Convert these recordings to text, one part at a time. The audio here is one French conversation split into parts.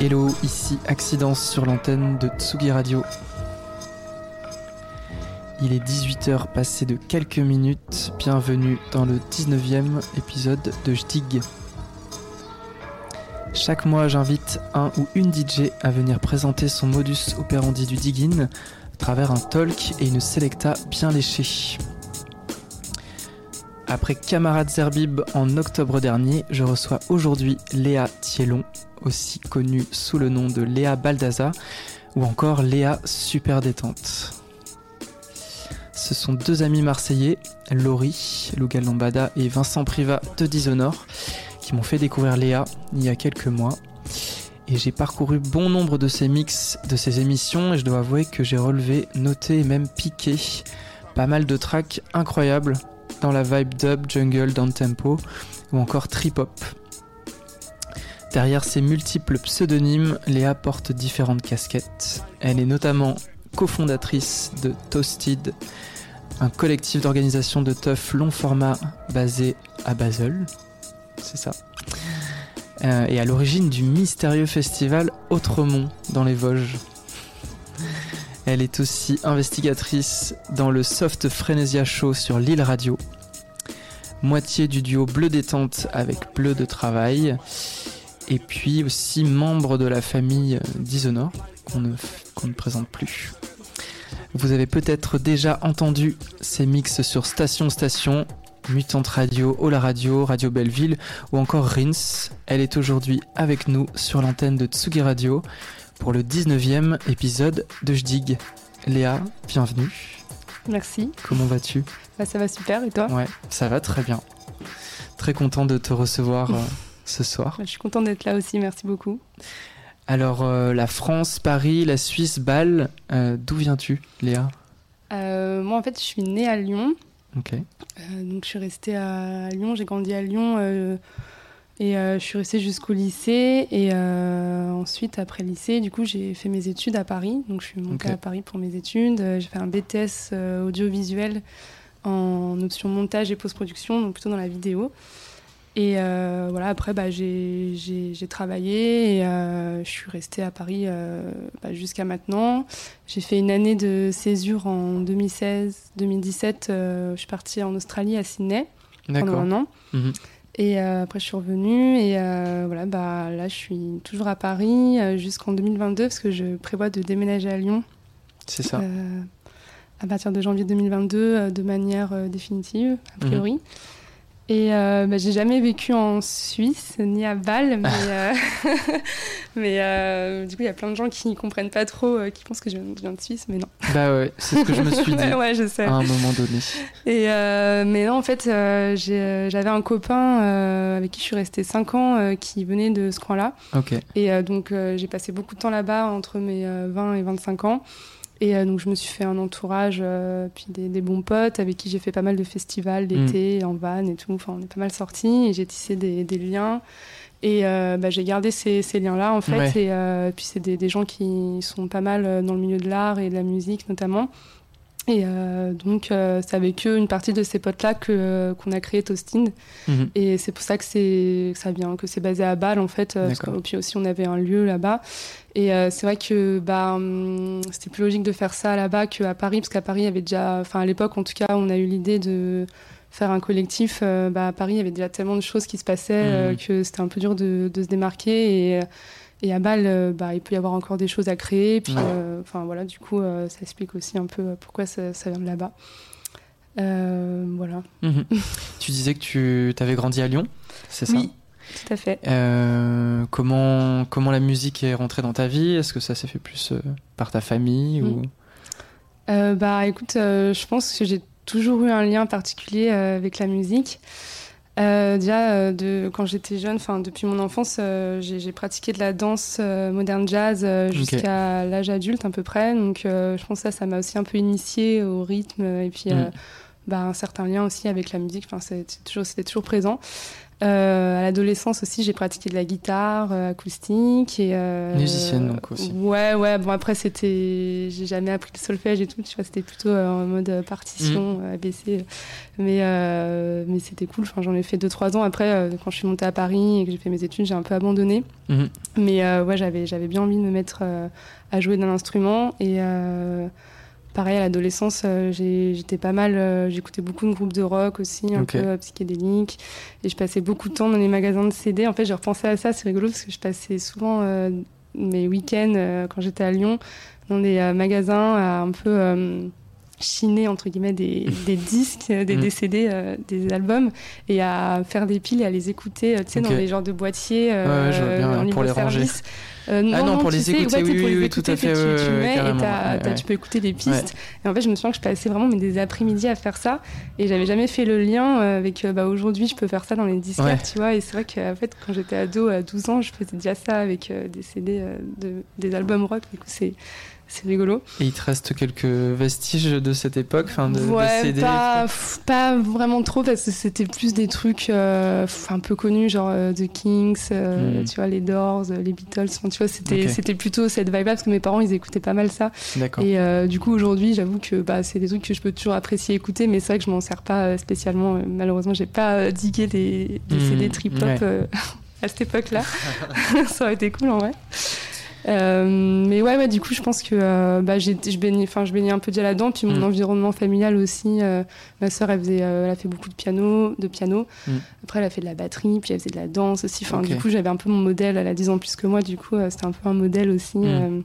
Hello, ici Accidence sur l'antenne de Tsugi Radio. Il est 18h passé de quelques minutes. Bienvenue dans le 19e épisode de Jdig. Chaque mois, j'invite un ou une DJ à venir présenter son modus operandi du digging à travers un talk et une selecta bien léchée. Après Camarade Zerbib en octobre dernier, je reçois aujourd'hui Léa Thielon, aussi connue sous le nom de Léa Baldaza ou encore Léa Super Détente. Ce sont deux amis marseillais, Laurie, Lugal Lombada et Vincent Privat de Dishonor, qui m'ont fait découvrir Léa il y a quelques mois. Et j'ai parcouru bon nombre de ces mix, de ces émissions, et je dois avouer que j'ai relevé, noté et même piqué pas mal de tracks incroyables dans la vibe dub, jungle, down tempo ou encore trip hop. Derrière ses multiples pseudonymes, Léa porte différentes casquettes. Elle est notamment cofondatrice de Toasted, un collectif d'organisation de teuf long format basé à Basel. C'est ça. Euh, et à l'origine du mystérieux festival Autremont dans les Vosges. Elle est aussi investigatrice dans le Soft Frenesia Show sur l'île Radio. Moitié du duo Bleu Détente avec Bleu de Travail. Et puis aussi membre de la famille Dishonored qu'on ne, présente plus. Vous avez peut-être déjà entendu ces mix sur Station Station, Mutante Radio, Ola Radio, Radio Belleville ou encore Rins. Elle est aujourd'hui avec nous sur l'antenne de Tsugi Radio pour le 19e épisode de Jdig. Léa, bienvenue. Merci. Comment vas-tu? Bah, Ça va super et toi? Ouais, ça va très bien. Très content de te recevoir euh, ce soir. Bah, je suis content d'être là aussi, merci beaucoup. Alors, euh, la France, Paris, la Suisse, Bâle, euh, d'où viens-tu, Léa euh, Moi, en fait, je suis née à Lyon. Ok. Donc, je suis restée à Lyon, j'ai grandi à Lyon et je suis restée jusqu'au lycée. Et ensuite, après le lycée, du coup, j'ai fait mes études à Paris. Donc, je suis montée à Paris pour mes études. J'ai fait un BTS audiovisuel en option montage et post-production, donc plutôt dans la vidéo. Et euh, voilà, après, bah, j'ai travaillé et euh, je suis restée à Paris euh, bah, jusqu'à maintenant. J'ai fait une année de césure en 2016-2017. euh, je suis partie en Australie, à Sydney, pendant un an. Mhm. Et après, je suis revenue et voilà, bah, là, je suis toujours à Paris jusqu'en 2022 parce que je prévois de déménager à Lyon C'est ça. à partir de janvier 2022 euh, de manière définitive, a priori. Et euh, bah, j'ai jamais vécu en Suisse ni à Bâle, mais, euh, mais euh, du coup il y a plein de gens qui comprennent pas trop, qui pensent que je viens, de Suisse, mais non. Bah ouais, c'est ce que je me suis dit ouais, je sais. à un moment donné. Et mais non, en fait, j'avais un copain avec qui je suis restée 5 ans qui venait de ce coin-là. Ok. Et donc, j'ai passé beaucoup de temps là-bas, entre mes euh, 20 et 25 ans. Et euh, donc, je me suis fait un entourage, euh, puis des, des bons potes avec qui j'ai fait pas mal de festivals d'été, en van et tout. Enfin, on est pas mal sortis et j'ai tissé des, des liens. Et euh, bah, j'ai gardé ces, ces liens-là, en fait. Ouais. Et euh, puis, c'est des, des gens qui sont pas mal dans le milieu de l'art et de la musique, notamment. Et euh, donc, c'est avec eux, une partie de ces potes-là, que, qu'on a créé Toastin. Mhm. Et c'est pour ça que, c'est, ça vient, que c'est basé à Bâle, en fait. Parce que, puis aussi, on avait un lieu là-bas. Et euh, c'est vrai que bah, hum, c'était plus logique de faire ça là-bas qu'à Paris, parce qu'à Paris, il y avait déjà, enfin à l'époque en tout cas, on a eu l'idée de faire un collectif. Euh, bah, à Paris, il y avait déjà tellement de choses qui se passaient euh, Mhm. que c'était un peu dur de, de se démarquer. Et, et à Bâle, bah, il peut y avoir encore des choses à créer. Puis, enfin voilà, du coup, ça explique aussi un peu pourquoi ça, vient de là-bas. voilà. Mhm. tu disais que tu avais grandi à Lyon, c'est ça? Oui, tout à fait. comment, comment la musique est rentrée dans ta vie? Est-ce que ça s'est fait plus par ta famille ou... Mm. Bah écoute, je pense que j'ai toujours eu un lien particulier avec la musique. Euh, déjà, euh, de, quand j'étais jeune, enfin depuis mon enfance, euh, j'ai pratiqué de la danse moderne jazz jusqu'à l'âge adulte à peu près. Donc, je pense que ça, ça m'a aussi un peu initié au rythme et puis mm. bah, un certain lien aussi avec la musique. Enfin, c'était toujours, toujours présent. Euh, à l'adolescence aussi, j'ai pratiqué de la guitare euh, acoustique et euh, musicienne donc aussi. Ouais, ouais. Bon après c'était, j'ai jamais appris le solfège et tout. Tu vois, c'était plutôt en mode partition, mm. ABC. Mais mais c'était cool. Enfin, j'en ai fait deux trois ans. Après, quand je suis montée à Paris et que j'ai fait mes études, j'ai un peu abandonné. Mm-hmm. Mais ouais, j'avais j'avais bien envie de me mettre à jouer d'un instrument et Pareil, à l'adolescence, euh, j'étais pas mal, euh, j'écoutais beaucoup de groupes de rock aussi, un peu euh, psychédéliques. Et je passais beaucoup de temps dans les magasins de CD. En fait, j'ai repensé à ça, c'est rigolo parce que je passais souvent mes week-ends quand j'étais à Lyon dans des magasins à un peu chiner entre guillemets des, disques, des, mm. CD, des albums et à faire des piles et à les écouter, tu sais, dans des genres de boîtiers en libre service. Euh, ah non, pour les écouter, oui, oui, tout à fait. Tu, mets et tu peux écouter des pistes. Et en fait, je me souviens que je passais vraiment mais des après-midi à faire ça. Et j'avais jamais fait le lien euh, avec euh, bah, aujourd'hui, je peux faire ça dans les disquaires, tu vois. Et c'est vrai qu'en fait, quand j'étais ado à 12 ans, je faisais déjà ça avec des CD, de, des albums rock. Du coup, c'est c'est rigolo. Et il te reste quelques vestiges de cette époque, enfin de, ouais, pas, pas, vraiment trop parce que c'était plus des trucs euh, un peu connus, genre euh, The Kings, euh, hmm. tu vois, les Doors, les Beatles. tu vois, c'était c'était plutôt cette vibe-là parce que mes parents ils écoutaient pas mal ça. Et du coup aujourd'hui, j'avoue que bah, c'est des trucs que je peux toujours apprécier écouter, mais c'est vrai que je m'en sers pas spécialement. Malheureusement, j'ai pas digué des, des. CD trip hop à cette époque-là. ça aurait été cool en vrai. Euh, mais ouais, ouais, du coup, je pense que euh, bah, je baignais, enfin, je baignais un peu déjà là-dedans. Puis mon mm. environnement familial aussi. Euh, ma sœur, elle faisait, elle a fait beaucoup de piano, de piano. Mm. Après, elle a fait de la batterie, puis elle faisait de la danse aussi. Enfin, du coup, j'avais un peu mon modèle. Elle a 10 ans plus que moi, du coup, c'était un peu un modèle aussi. Mm.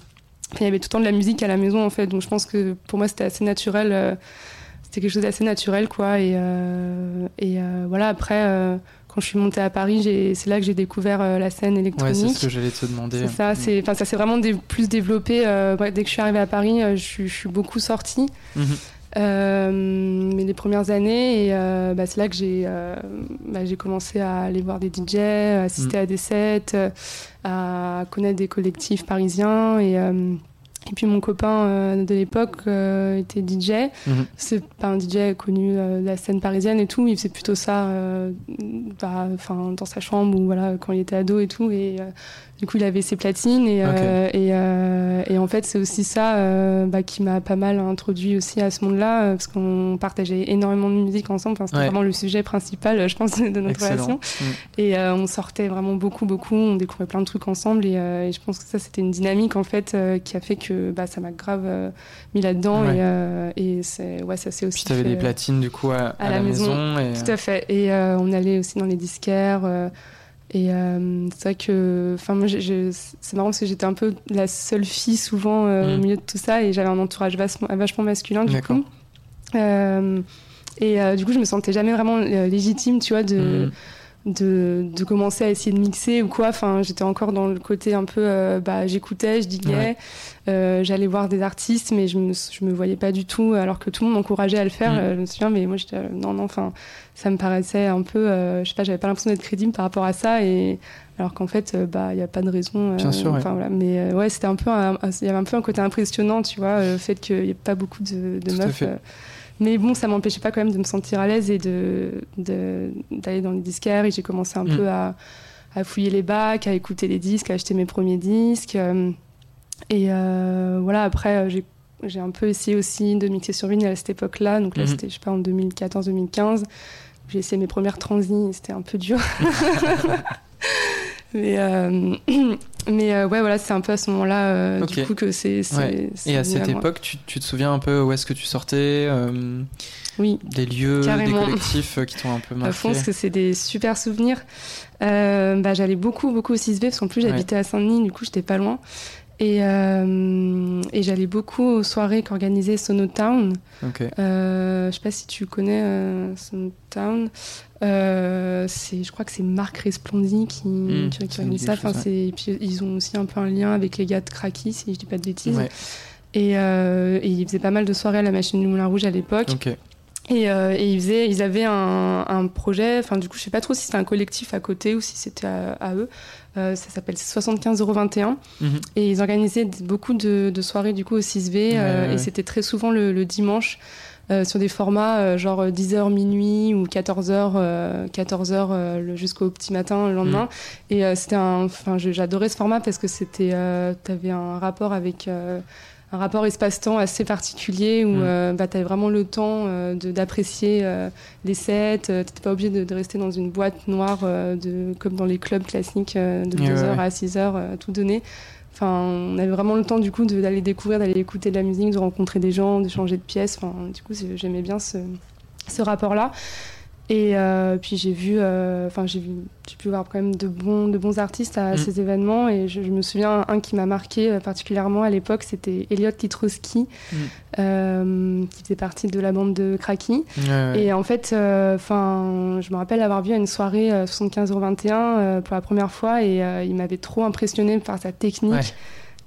il y avait tout le temps de la musique à la maison, en fait. Donc, je pense que pour moi, c'était assez naturel. c'était quelque chose d'assez naturel, quoi. Et, et voilà, après quand je suis montée à Paris, c'est là que j'ai découvert euh, la scène électronique. Ouais, c'est ce que j'allais te demander. C'est ça, c'est, ça s'est vraiment plus développé. Euh, dès que je suis arrivée à Paris, euh, je, suis beaucoup sortie. Mais les premières années, et bah, c'est là que j'ai, bah, j'ai commencé à aller voir des DJ, assister mhm. à des sets, à connaître des collectifs parisiens et et puis mon copain euh, de l'époque euh, était DJ. Mhm. C'est pas un DJ connu euh, de la scène parisienne et tout. Il faisait plutôt ça bah, dans sa chambre ou voilà, quand il était ado et tout. Et du coup, il avait ses platines et, euh, et, euh, et, en fait, c'est aussi ça euh, bah, qui m'a pas mal introduit aussi à ce monde-là parce qu'on partageait énormément de musique ensemble. Enfin, C'était vraiment le sujet principal, je pense, de notre relation. Mm. Et on sortait vraiment beaucoup, beaucoup. On découvrait plein de trucs ensemble et, je pense que ça, c'était une dynamique en fait qui a fait que bah, ça m'a grave mis là-dedans et, c'est ouais, ça c'est aussi. Tu avais des platines du coup à, la, maison. Tout à fait. Et on allait aussi dans les disquaires. Et euh, c'est vrai que, enfin, moi, c'est marrant parce que j'étais un peu la seule fille souvent euh, au mm. milieu de tout ça et j'avais un entourage vachement, vachement masculin du coup. Euh, et du coup, je me sentais jamais vraiment légitime, tu vois, de. Mm de, de, commencer à essayer de mixer ou quoi. Enfin, j'étais encore dans le côté un peu, euh, bah, j'écoutais, je diguais, euh, j'allais voir des artistes, mais je me, je me voyais pas du tout, alors que tout le monde m'encourageait à le faire. Mm. Euh, je me souviens, mais moi, j'étais, non, non, enfin, ça me paraissait un peu, je sais pas, j'avais pas l'impression d'être crédible par rapport à ça, et alors qu'en fait, bah, il n'y a pas de raison. Bien sûr, voilà. Mais ouais, c'était un peu, il y avait un peu un côté impressionnant, tu vois, le fait qu'il n'y ait pas beaucoup de, de meufs. Mais bon, ça m'empêchait pas quand même de me sentir à l'aise et d'aller de, d'aller dans les disquaires. Et j'ai commencé un mm. peu à, à, fouiller les bacs, à écouter les disques, à acheter mes premiers disques. Euh, et euh, voilà, après, euh, j'ai j'ai un peu essayé aussi de mixer sur vinyle à cette époque-là. Donc là, mm-hmm. c'était, je sais pas, en 2014-2015. J'ai essayé mes premières transis, c'était un peu dur. Mais Mais ouais, voilà, c'est un peu à ce moment-là, du coup, que c'est. Et à cette époque, tu, tu, te souviens un peu où est-ce que tu sortais Oui. Des lieux, des collectifs qui t'ont un peu marqué À fond, parce que c'est des super souvenirs. bah, J'allais beaucoup, beaucoup au 6B, parce qu'en plus, j'habitais à Saint-Denis, du coup, j'étais pas loin. Et, euh, et j'allais beaucoup aux soirées qu'organisait Sonotown. Okay. Euh, je sais pas si tu connais euh, Sonotown. Je crois que c'est Marc Resplondi qui, mmh, qui, qui organise ça. Enfin, et puis ils ont aussi un peu un lien avec les gars de Kraki, si je dis pas de bêtises. Ouais. Et, et, ils faisaient pas mal de soirées à la machine du Moulin Rouge à l'époque. Okay. Et, euh, et ils, faisaient, ils avaient un, un projet, enfin du coup je sais pas trop si c'était un collectif à côté ou si c'était à, à, eux, ça s'appelle 75,21 mmh. et ils organisaient beaucoup de, de, soirées du coup au 6V ouais, euh, et c'était très souvent le, le dimanche euh, sur des formats euh, genre 10h minuit ou 14h 14h jusqu'au petit matin le lendemain mmh. et c'était un enfin j'adorais ce format parce que c'était tu avais un rapport avec un rapport espace-temps assez particulier où mmh. euh, bah, tu avais vraiment le temps euh, d'apprécier euh, les sets. tu n'étais pas obligé de, de, rester dans une boîte noire de, comme dans les clubs classiques de 2h ouais. à 6h, tout donner. Enfin, on avait vraiment le temps du coup d'aller découvrir, d'aller écouter de la musique, de rencontrer des gens, de changer de pièce. Enfin, du coup, j'aimais bien ce, ce rapport-là. Et euh, puis j'ai vu, enfin euh, j'ai pu voir quand même de bons, de bons artistes à mmh. ces événements. Et je, je me souviens un qui m'a marqué euh, particulièrement à l'époque, c'était Elliot Litrowski, mmh. euh, qui faisait partie de la bande de Kraki. Et en fait, enfin, je me rappelle avoir vu à une soirée 75 21 pour la première fois, et il m'avait trop impressionné par sa technique. Ouais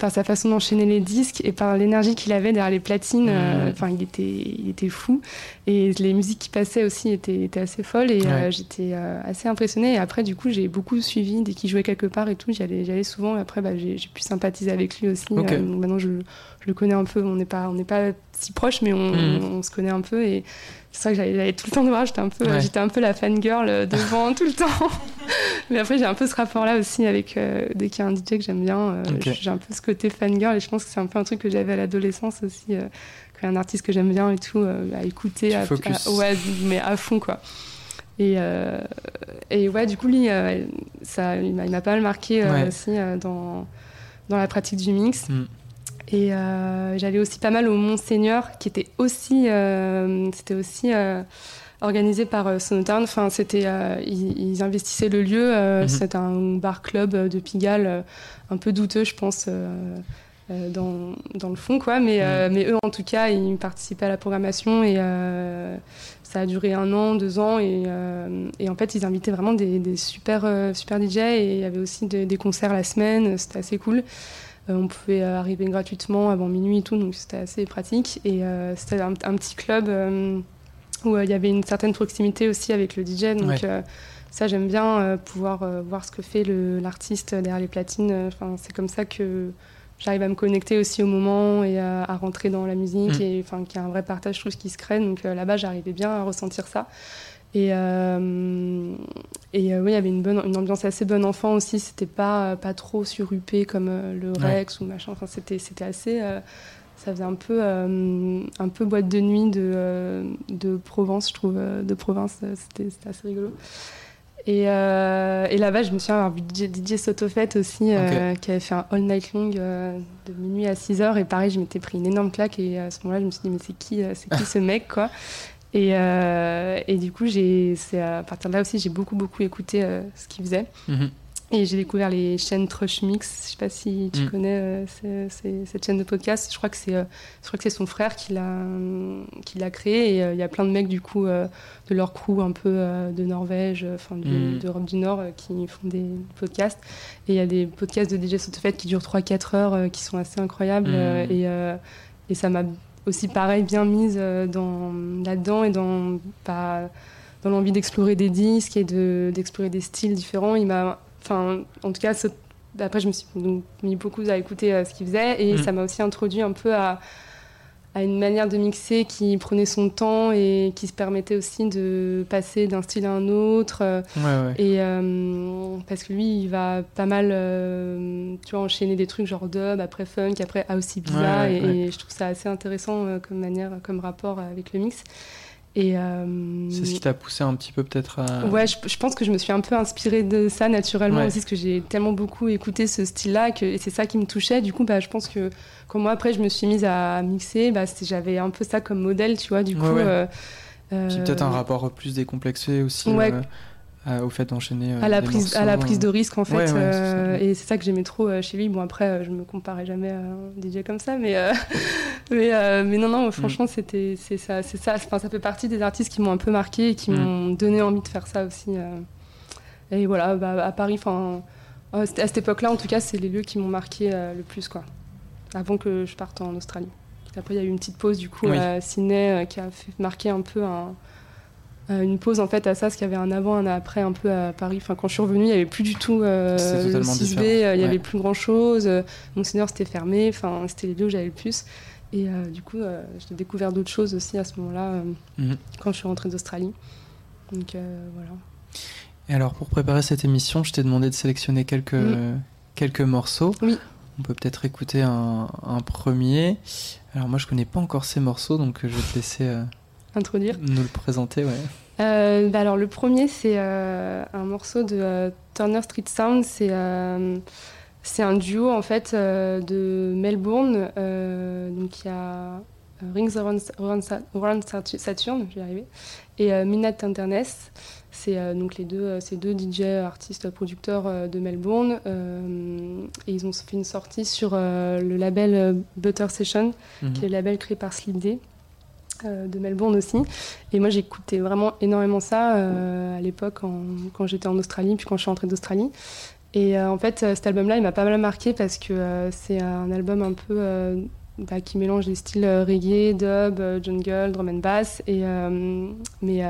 par sa façon d'enchaîner les disques et par l'énergie qu'il avait derrière les platines. Enfin, mmh. euh, il était, il était fou. Et les musiques qui passaient aussi étaient, étaient assez folles et ouais. euh, j'étais euh, assez impressionnée. Et après, du coup, j'ai beaucoup suivi dès qu'il jouait quelque part et tout. J'y allais, allais souvent. Et après, bah, j'ai pu sympathiser avec lui aussi. Okay. donc maintenant, je, je, le connais un peu. On n'est pas, on n'est pas si proches, mais on, mmh. on, on, se connaît un peu. Et c'est vrai que j'allais tout le temps voir. J'étais un peu, ouais. j'étais un peu la fangirl devant tout le temps. mais après, j'ai un peu ce rapport-là aussi avec euh, dès qu'il y a un DJ que j'aime bien. Euh, okay. J'ai un peu ce côté fangirl et je pense que c'est un peu un truc que j'avais à l'adolescence aussi. Euh, quand un artiste que j'aime bien et tout, euh, à écouter, à, à, ouais, mais à fond quoi. Et, euh, et ouais, du coup, lui, ça, il m'a pas mal marqué ouais. aussi dans, dans la pratique du mix. Mm. Et euh, j'allais aussi pas mal au Monseigneur, qui était aussi, euh, c'était aussi euh, organisé par Sonotown. Enfin, c'était, ils, ils, investissaient le lieu. Mm -hmm. C'était un bar club de Pigalle, un peu douteux, je pense. Dans, dans, le fond quoi mais, mmh. mais eux en tout cas ils participaient à la programmation et ça a duré un an deux ans et, et en fait ils invitaient vraiment des, des super super DJ et il y avait aussi de, des concerts la semaine c'était assez cool on pouvait arriver gratuitement avant minuit et tout, donc c'était assez pratique. Et euh, c'était un, un, petit club euh, où il y avait une certaine proximité aussi avec le DJ. Donc ouais. ça, j'aime bien pouvoir voir ce que fait l'artiste derrière les platines. Enfin, c'est comme ça que j'arrive à me connecter aussi au moment et à, à rentrer dans la musique mmh. et enfin qu'il y a un vrai partage je trouve qui se crée donc euh, là-bas j'arrivais bien à ressentir ça et, euh, et euh, oui, il y avait une, bonne, une ambiance assez bonne enfant aussi. C'était pas, pas trop surupé comme euh, le Rex ouais. ou machin. Enfin, c'était, c'était assez. Ça faisait un peu, un peu boîte de nuit de, de Provence, je trouve, de province. C'était, c'était assez rigolo. Et, euh, et là-bas, je me souviens avoir vu DJ, DJ Sotofet aussi, okay. euh, qui avait fait un all night long euh, de minuit à 6 heures. Et pareil, je m'étais pris une énorme claque. Et à ce moment-là, je me suis dit, mais c'est qui, c'est qui ce mec, quoi? Et, euh, et, du coup, c'est à partir de là aussi, j'ai beaucoup, beaucoup écouté euh, ce qu'il faisait. Mm -hmm. Et j'ai découvert les chaînes Trush Mix. Je sais pas si tu mm. connais euh, c est, c est, cette chaîne de podcast. Je crois que c'est, je crois que c'est son frère qui l'a, qui l'a créé. Et il y a plein de mecs du coup de leur crew un peu de Norvège, enfin mm. d'Europe du Nord, qui font des podcasts. Et il y a des podcasts de DJ Sotofet qui durent 3-4 heures, qui sont assez incroyables. Mm. et, et ça m'a aussi pareil bien mise dans là-dedans et dans pas dans l'envie d'explorer des disques et de d'explorer des styles différents il m'a enfin en tout cas ce, après je me suis donc, mis beaucoup à écouter euh, ce qu'il faisait et mmh. ça m'a aussi introduit un peu à à une manière de mixer qui prenait son temps et qui se permettait aussi de passer d'un style à un autre. Ouais, ouais. Et euh, parce que lui, il va pas mal, euh, tu vois, enchaîner des trucs genre dub, après funk, après house bizarre, ouais, et, et, je trouve ça assez intéressant euh, comme manière, comme rapport avec le mix. Et c'est ce qui t'a poussé un petit peu peut-être à. Ouais, je, pense que je me suis un peu inspirée de ça naturellement aussi, parce que j'ai tellement beaucoup écouté ce style-là et c'est ça qui me touchait. Du coup, bah, je pense que quand moi après je me suis mise à mixer, bah, j'avais un peu ça comme modèle, tu vois. Du coup. Ouais, peut-être un rapport plus décomplexé aussi. Ouais, au fait d'enchaîner à la prise à la prise de risque en fait et c'est ça que j'aimais trop chez lui. Bon après je me comparais jamais à un DJ comme ça mais mais, mais non non franchement mm. c'était c'est ça c'est ça. Enfin, ça fait partie des artistes qui m'ont un peu marqué et qui mm. m'ont donné envie de faire ça aussi et voilà bah, à Paris enfin à cette époque là en tout cas c'est les lieux qui m'ont marqué le plus quoi. Avant que je parte en Australie. Après il y a eu une petite pause du coup à Sydney qui a fait marquer un peu un euh, une pause en fait à ça, parce qu'il y avait un avant, un après un peu à Paris. Enfin, quand je suis revenue, il n'y avait plus du tout euh, le 6B, euh, il n'y avait plus grand chose. Mon senior c'était fermé, enfin, c'était les lieux où j'avais le plus. Et du coup, j'ai découvert d'autres choses aussi à ce moment-là, mhm. quand je suis rentrée d'Australie. Donc voilà. Et alors, pour préparer cette émission, je t'ai demandé de sélectionner quelques, quelques morceaux. Oui. On peut peut-être écouter un, un, premier. Alors, moi, je connais pas encore ces morceaux, donc je vais te laisser introduire. Nous le présenter, ouais. Euh, bah alors le premier c'est euh, un morceau de euh, Turner Street Sound, c'est c'est un duo en fait de Melbourne, donc il y a Rings Around, Saturn, je vais y arriver, et Midnight Tenderness. C'est donc les deux, ces deux DJ artistes producteurs de Melbourne et ils ont fait une sortie sur le label Butter Session, mhm. qui est le label créé par Sleep Day. Euh, de Melbourne aussi. Et moi, j'écoutais vraiment énormément ça euh, à l'époque quand j'étais en Australie, puis quand je suis rentrée d'Australie. Et euh, en fait, cet album-là, il m'a pas mal marqué parce que c'est un album un peu bah, qui mélange les styles reggae, dub, jungle, drum and bass, et, mais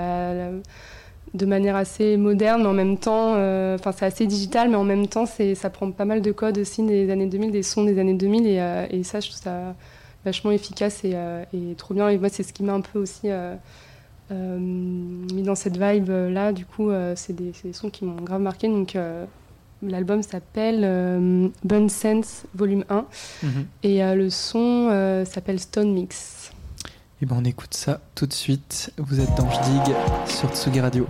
de manière assez moderne, mais en même temps, enfin c'est assez digital, mais en même temps, ça prend pas mal de codes aussi des années 2000, des sons des années 2000, et, et ça, je trouve ça vachement efficace euh, et, trop bien. Et moi, c'est ce qui m'a un peu aussi euh, euh, mis dans cette vibe là. Du coup, c'est des, des, sons qui m'ont grave marqué. Donc, l'album s'appelle Bun Sense Volume 1 mhm. et le son s'appelle Stone Mix. Et ben on écoute ça tout de suite. Vous êtes dans Jdig sur Tsugi Radio.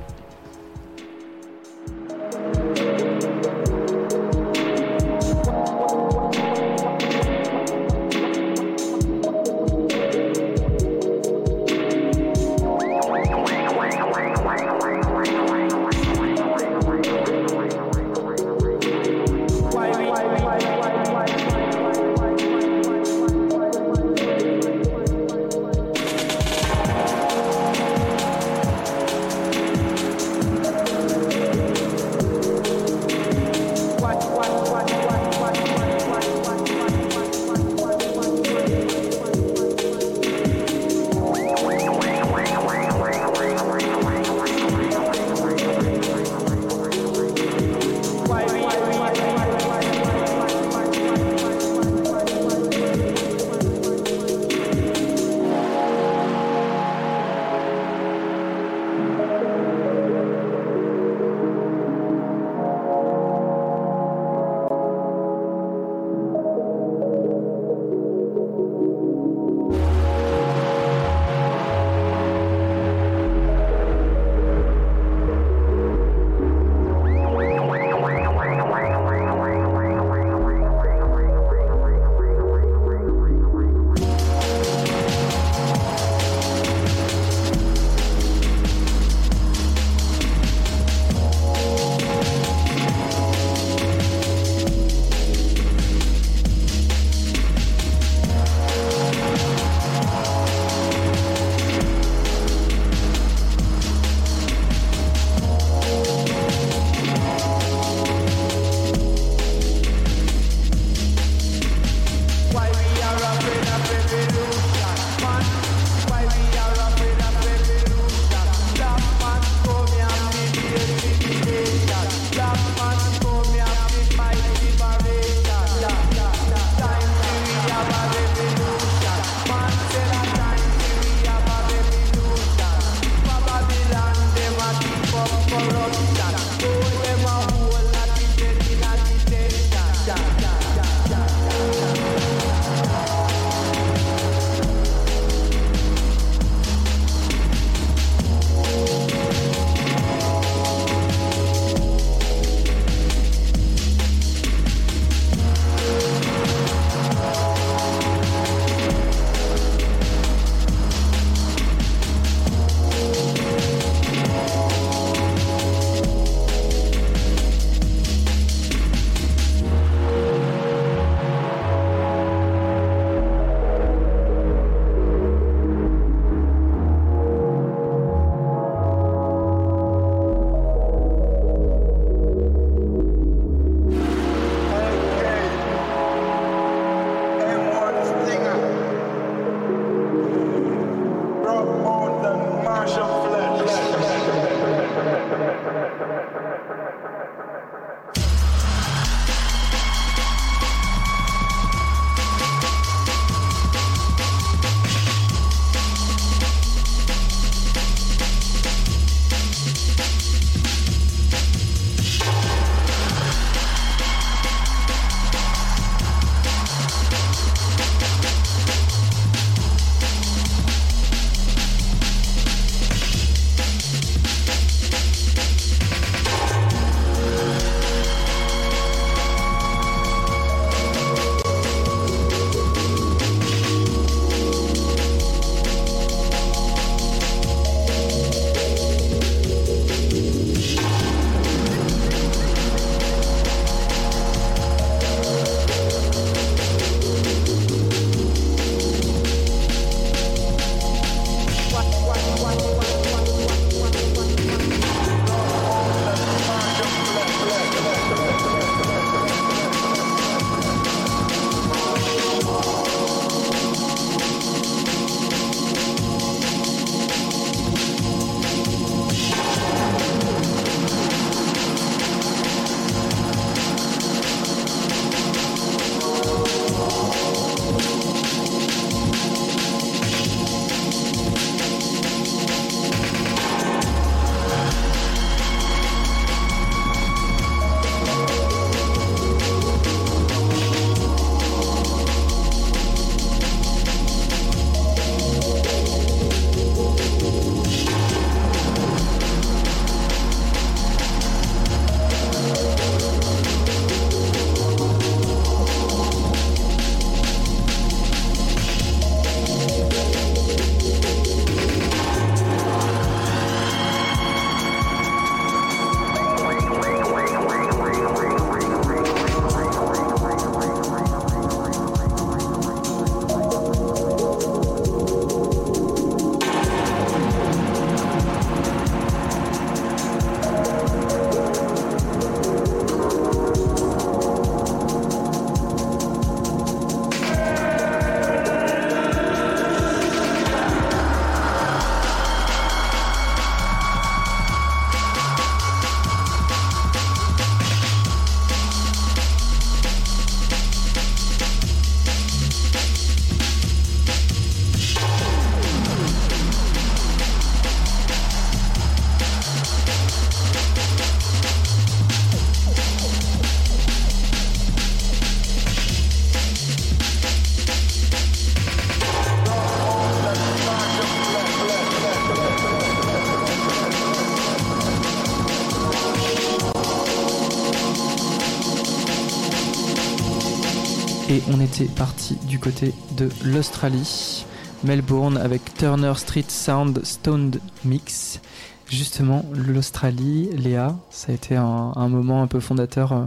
Était parti du côté de l'Australie, Melbourne avec Turner Street Sound Stoned Mix. Justement, l'Australie, Léa, ça a été un, moment un peu fondateur euh,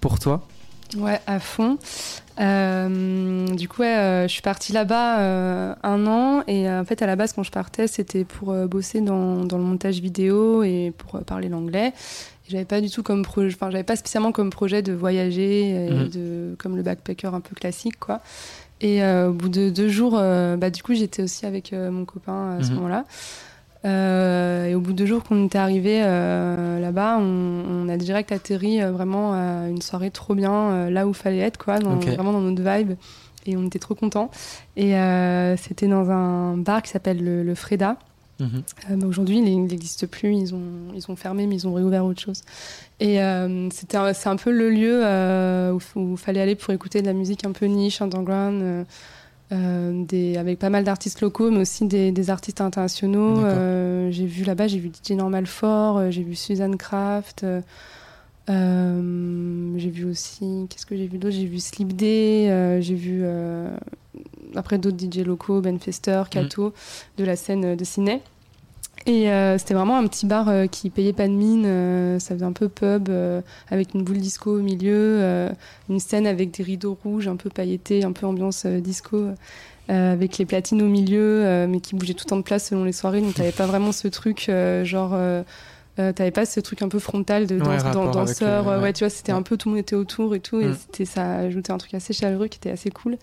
pour toi? Ouais, à fond. Euh, du coup, euh, je suis partie là-bas un an et en fait, à la base, quand je partais, c'était pour bosser dans, le montage vidéo et pour parler l'anglais. J'avais pas du tout comme projet, enfin, j'avais pas spécialement comme projet de voyager, mmh. de, comme le backpacker un peu classique, quoi. Et au bout de deux jours, bah, du coup, j'étais aussi avec mon copain à ce mmh. moment-là. Euh, et au bout de deux jours qu'on était arrivé euh, là-bas, on, a direct atterri euh, vraiment à une soirée trop bien, là où fallait être, quoi, vraiment dans notre vibe. Et on était trop contents. Et c'était dans un bar qui s'appelle le, Freda. Mhm. Aujourd'hui, il n'existe plus. Ils ont, ils ont fermé, mais ils ont réouvert autre chose. Et c'était, c'est un peu le lieu où il fallait aller pour écouter de la musique un peu niche, underground. Euh, des, avec pas mal d'artistes locaux, mais aussi des, des artistes internationaux. Euh, j'ai vu là-bas, j'ai vu DJ Normal Fort, euh, j'ai vu Suzanne Kraft. J'ai vu aussi, qu'est-ce que j'ai vu d'autre? J'ai vu Sleep Day, j'ai vu après d'autres DJ locaux, Ben Fester, Kato, mm. de la scène de Ciné. Et euh, c'était vraiment un petit bar euh, qui payait pas de mine. Euh, ça faisait un peu pub avec une boule disco au milieu, une scène avec des rideaux rouges un peu pailletés, un peu ambiance disco. avec les platines au milieu, mais qui bougeaient tout le temps de place selon les soirées. Donc, t'avais pas vraiment ce truc, genre, euh, t'avais pas ce truc un peu frontal de danseur. ouais. tu vois, c'était un peu tout le monde était autour et tout. Et mm. c'était, ça ajoutait un truc assez chaleureux qui était assez cool.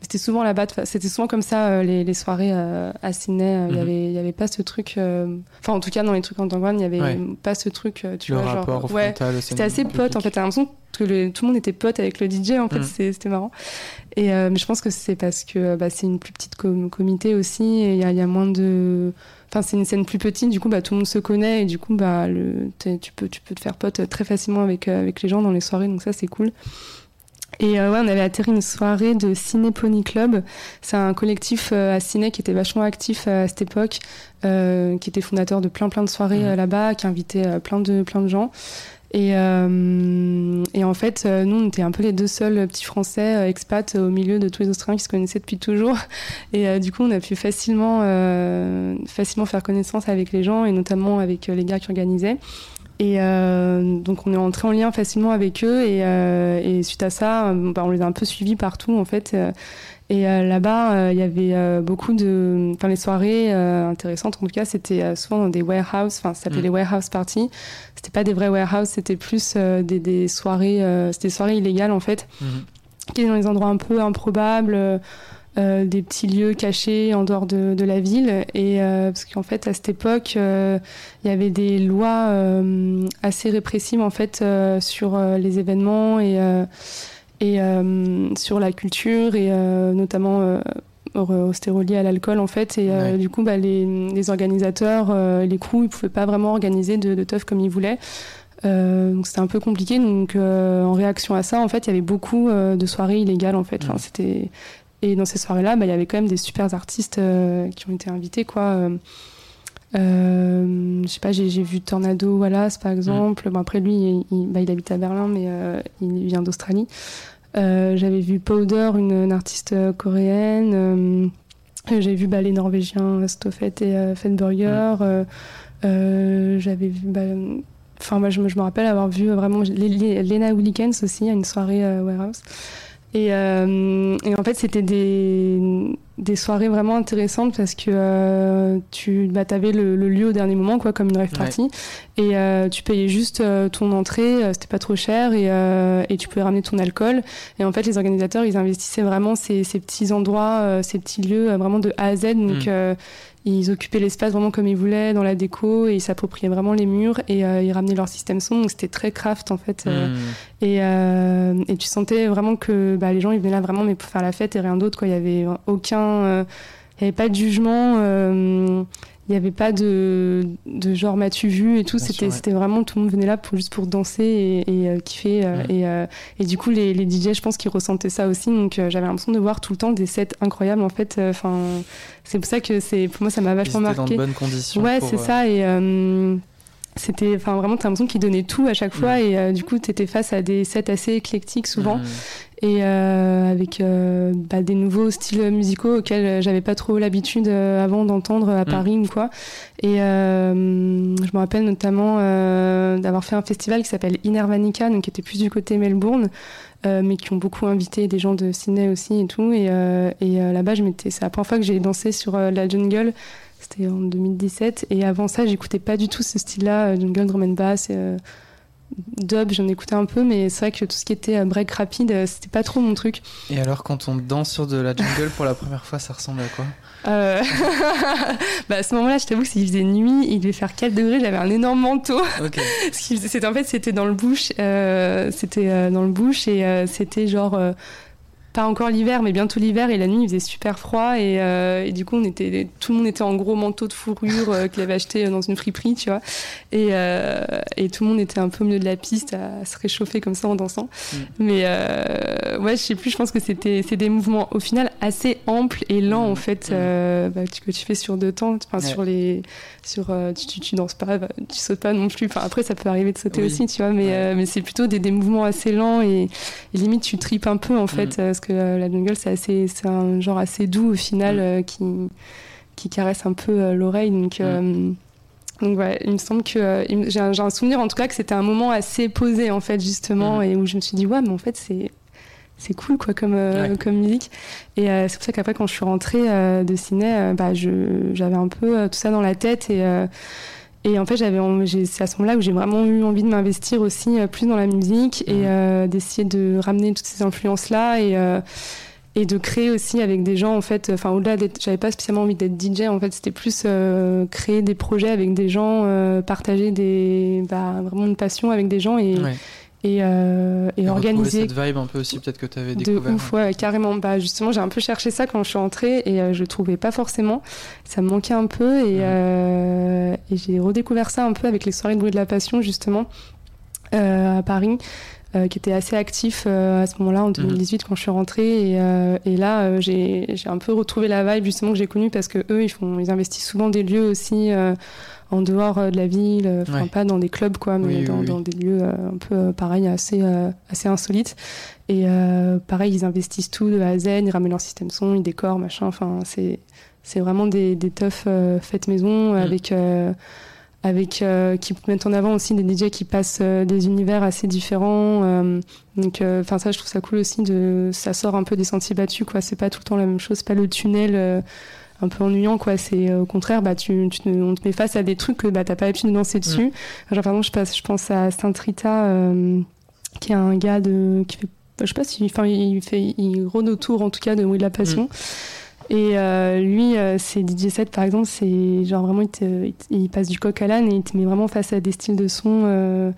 C'était souvent là-bas, c'était souvent comme ça euh, les, les, soirées euh, à Sydney. Il y mm-hmm. avait, il y avait pas ce truc. Enfin, en tout cas, dans les trucs en Tangwan, il y avait pas ce truc. tu le vois, rapport genre, ouais, c'était assez pote en fait. T'as l'impression que le, tout le monde était pote avec le DJ. En fait, mm. c'était marrant. Et mais je pense que c'est parce que bah, c'est une plus petite comité aussi. Et il y, y, a moins de Enfin, c'est une scène plus petite, du coup, bah, tout le monde se connaît et du coup, bah, le, tu, peux, tu peux te faire pote très facilement avec, euh, avec les gens dans les soirées, donc ça, c'est cool. Et euh, ouais, on avait atterri une soirée de Ciné Pony Club. C'est un collectif euh, à Ciné qui était vachement actif à cette époque, qui était fondateur de plein plein de soirées mmh. là-bas, qui invitait plein de plein de gens. Et, euh, et, en fait, euh, nous, on était un peu les deux seuls petits Français euh, expats au milieu de tous les Australiens qui se connaissaient depuis toujours. Et du coup, on a pu facilement, facilement faire connaissance avec les gens et notamment avec les gars qui organisaient. Et donc, on est entré en lien facilement avec eux. Et, et suite à ça, bah, on les a un peu suivis partout, en fait. Et euh, là-bas, euh, il y avait euh, beaucoup de. Enfin, les soirées intéressantes, en tout cas, c'était souvent dans des warehouses. Enfin, ça s'appelait mm. les warehouse parties. C'était pas des vrais warehouses, c'était plus des, des, soirées. c'était des soirées illégales, en fait, mm-hmm. qui étaient dans des endroits un peu improbables. des petits lieux cachés en dehors de, de la ville. Et parce qu'en fait, à cette époque, il y avait des lois assez répressives en fait sur les événements et et euh, sur la culture et euh, notamment euh, au stérolier à l'alcool en fait. Et du coup bah, les, les, organisateurs les crews ils pouvaient pas vraiment organiser de, de teuf comme ils voulaient. Donc c'était un peu compliqué. Donc en réaction à ça en fait il y avait beaucoup de soirées illégales en fait. Enfin c'était et dans ces soirées là bah, il y avait quand même des super artistes qui ont été invités quoi. Je sais pas, j'ai vu Tornado Wallace par exemple. Bon, après lui, il, il, bah, il, habite à Berlin, mais il vient d'Australie. Euh, j'avais vu Powder, une, artiste euh, coréenne. Euh, j'ai vu bah, les Norvégiens Stoffet et Fedburger. J'avais vu. Bah, enfin, moi, je, me rappelle avoir vu vraiment Lena Willikens aussi à une soirée Warehouse. Et, et, en fait, c'était des, des soirées vraiment intéressantes parce que euh, tu bah, avais le, lieu au dernier moment, quoi, comme une rêve party. Et euh, tu payais juste euh, ton entrée, c'était pas trop cher, et, et, tu pouvais ramener ton alcool. Et en fait, les organisateurs, ils investissaient vraiment ces, ces petits endroits, ces petits lieux, vraiment de A à Z. Donc, mm. ils occupaient l'espace vraiment comme ils voulaient dans la déco, et ils s'appropriaient vraiment les murs, et ils ramenaient leur système son. Donc, c'était très craft, en fait. Mm. Et, et, tu sentais vraiment que bah, les gens, ils venaient là vraiment mais pour faire la fête et rien d'autre. Quoi. Il y avait aucun euh, il n'y avait pas de jugement. Euh, il n'y avait pas de, de genre m'as-tu vu et tout. C'était c'était vraiment tout le monde venait là pour, juste pour danser et, et kiffer. Et, et, du coup, les, les DJ, je pense qu'ils ressentaient ça aussi. Donc j'avais l'impression de voir tout le temps des sets incroyables en fait. Enfin, c'est pour ça que c'est pour moi ça m'a vachement marqué. dans de bonnes conditions. Ouais, c'est ça. Et c'était enfin vraiment t'as l'impression qu'ils donnaient tout à chaque fois et euh, du coup t'étais face à des sets assez éclectiques souvent. Et euh, avec euh, bah, des nouveaux styles musicaux auxquels j'avais pas trop l'habitude euh, avant d'entendre à Paris ou quoi. Et euh, je me rappelle notamment euh, d'avoir fait un festival qui s'appelle Inervanica donc qui était plus du côté Melbourne euh, mais qui ont beaucoup invité des gens de Sydney aussi et tout. Et, euh, et euh, là-bas je m'étais c'est la première fois que j'ai dansé sur euh, la jungle c'était en 2017 et avant ça j'écoutais pas du tout ce style-là euh, jungle drum and bass euh, dub j'en écoutais un peu mais c'est vrai que tout ce qui était euh, break rapide euh, c'était pas trop mon truc. Et alors, quand on danse sur de la jungle pour la première fois, ça ressemble à quoi? Euh, bah, à ce moment-là je t'avoue que s'il faisait nuit il devait faire 4 degrés j'avais un énorme manteau. Ok. Ce qu'il faisait, c'était en fait c'était dans le bush euh, c'était euh, dans le bush et euh, c'était genre euh, pas encore l'hiver mais bientôt l'hiver et la nuit il faisait super froid et, euh, et du coup on était tout le monde était en gros manteau de fourrure euh, qu'il avait acheté dans une friperie tu vois et, euh, et tout le monde était un peu au milieu de la piste à, se réchauffer comme ça en dansant Mm. mais euh, ouais je sais plus je pense que c'était c'est des mouvements au final assez amples et lents Mm. en fait Mm. euh, bah, tu- que tu fais sur deux temps enfin Ouais. sur les sur euh, tu, tu, tu danses pas bah, tu sautes pas non plus enfin après ça peut arriver de sauter Oui. aussi tu vois mais Ouais. euh, mais c'est plutôt des, des mouvements assez lents et, et limite tu tripes un peu en fait Mm. euh, parce que euh, la jungle c'est assez c'est un genre assez doux au final Mm. euh, qui qui caresse un peu l'oreille donc Mm. euh, donc ouais, il me semble que j'ai un, j'ai un souvenir en tout cas que c'était un moment assez posé en fait justement Mhm. et où je me suis dit ouais mais en fait c'est c'est cool quoi comme euh, Ouais. comme musique et euh, c'est pour ça qu'après quand je suis rentrée euh, de ciné bah je j'avais un peu tout ça dans la tête et et en fait j'avais c'est à ce moment-là où j'ai vraiment eu envie de m'investir aussi plus dans la musique et d'essayer de ramener toutes ces influences là et et de créer aussi avec des gens en fait enfin au-delà d'être j'avais pas spécialement envie d'être DJ en fait c'était plus euh, créer des projets avec des gens euh, partager des bah, vraiment une passion avec des gens et Ouais. Et, euh, et Et cette vibe un peu aussi, peut-être que tu avais de découvert. ouf ouais carrément bah justement j'ai un peu cherché ça quand je suis rentrée et euh, je le trouvais pas forcément ça me manquait un peu et, Mhm. euh, et j'ai redécouvert ça un peu avec les soirées de bruit de la passion justement euh, à Paris euh, qui était assez actif euh, à ce moment-là en 2018 quand je suis rentrée et, euh, et là j'ai j'ai un peu retrouvé la vibe justement que j'ai connue parce que eux ils font ils investissent souvent des lieux aussi euh, en dehors euh, de la ville euh, enfin Ouais. pas dans des clubs quoi mais Oui, oui, dans, oui. des lieux euh, un peu pareil assez assez insolites. Et pareil ils investissent tout de A à Z ils ramènent leur système son ils décorent machin. Enfin c'est c'est vraiment des des teufs faites maison avec euh, avec euh, qui mettent en avant aussi des DJ qui passent euh, des univers assez différents euh, donc enfin ça je trouve ça cool aussi de ça sort un peu des sentiers battus quoi. C'est pas tout le temps la même chose c'est pas le tunnel un peu ennuyant quoi. C'est euh, au contraire bah tu, on te met face à des trucs que bah t'as pas l'habitude de danser dessus. Genre par exemple je passe je pense à Saint Rita euh, qui est un gars de qui fait je sais pas si enfin il fait il rôde autour en tout cas de Oui de la passion. Et euh, lui, euh, ses DJ sets, par exemple, c'est genre vraiment, il, te- il te- il passe du coq à l'âne et il te met vraiment face à des styles de son, euh,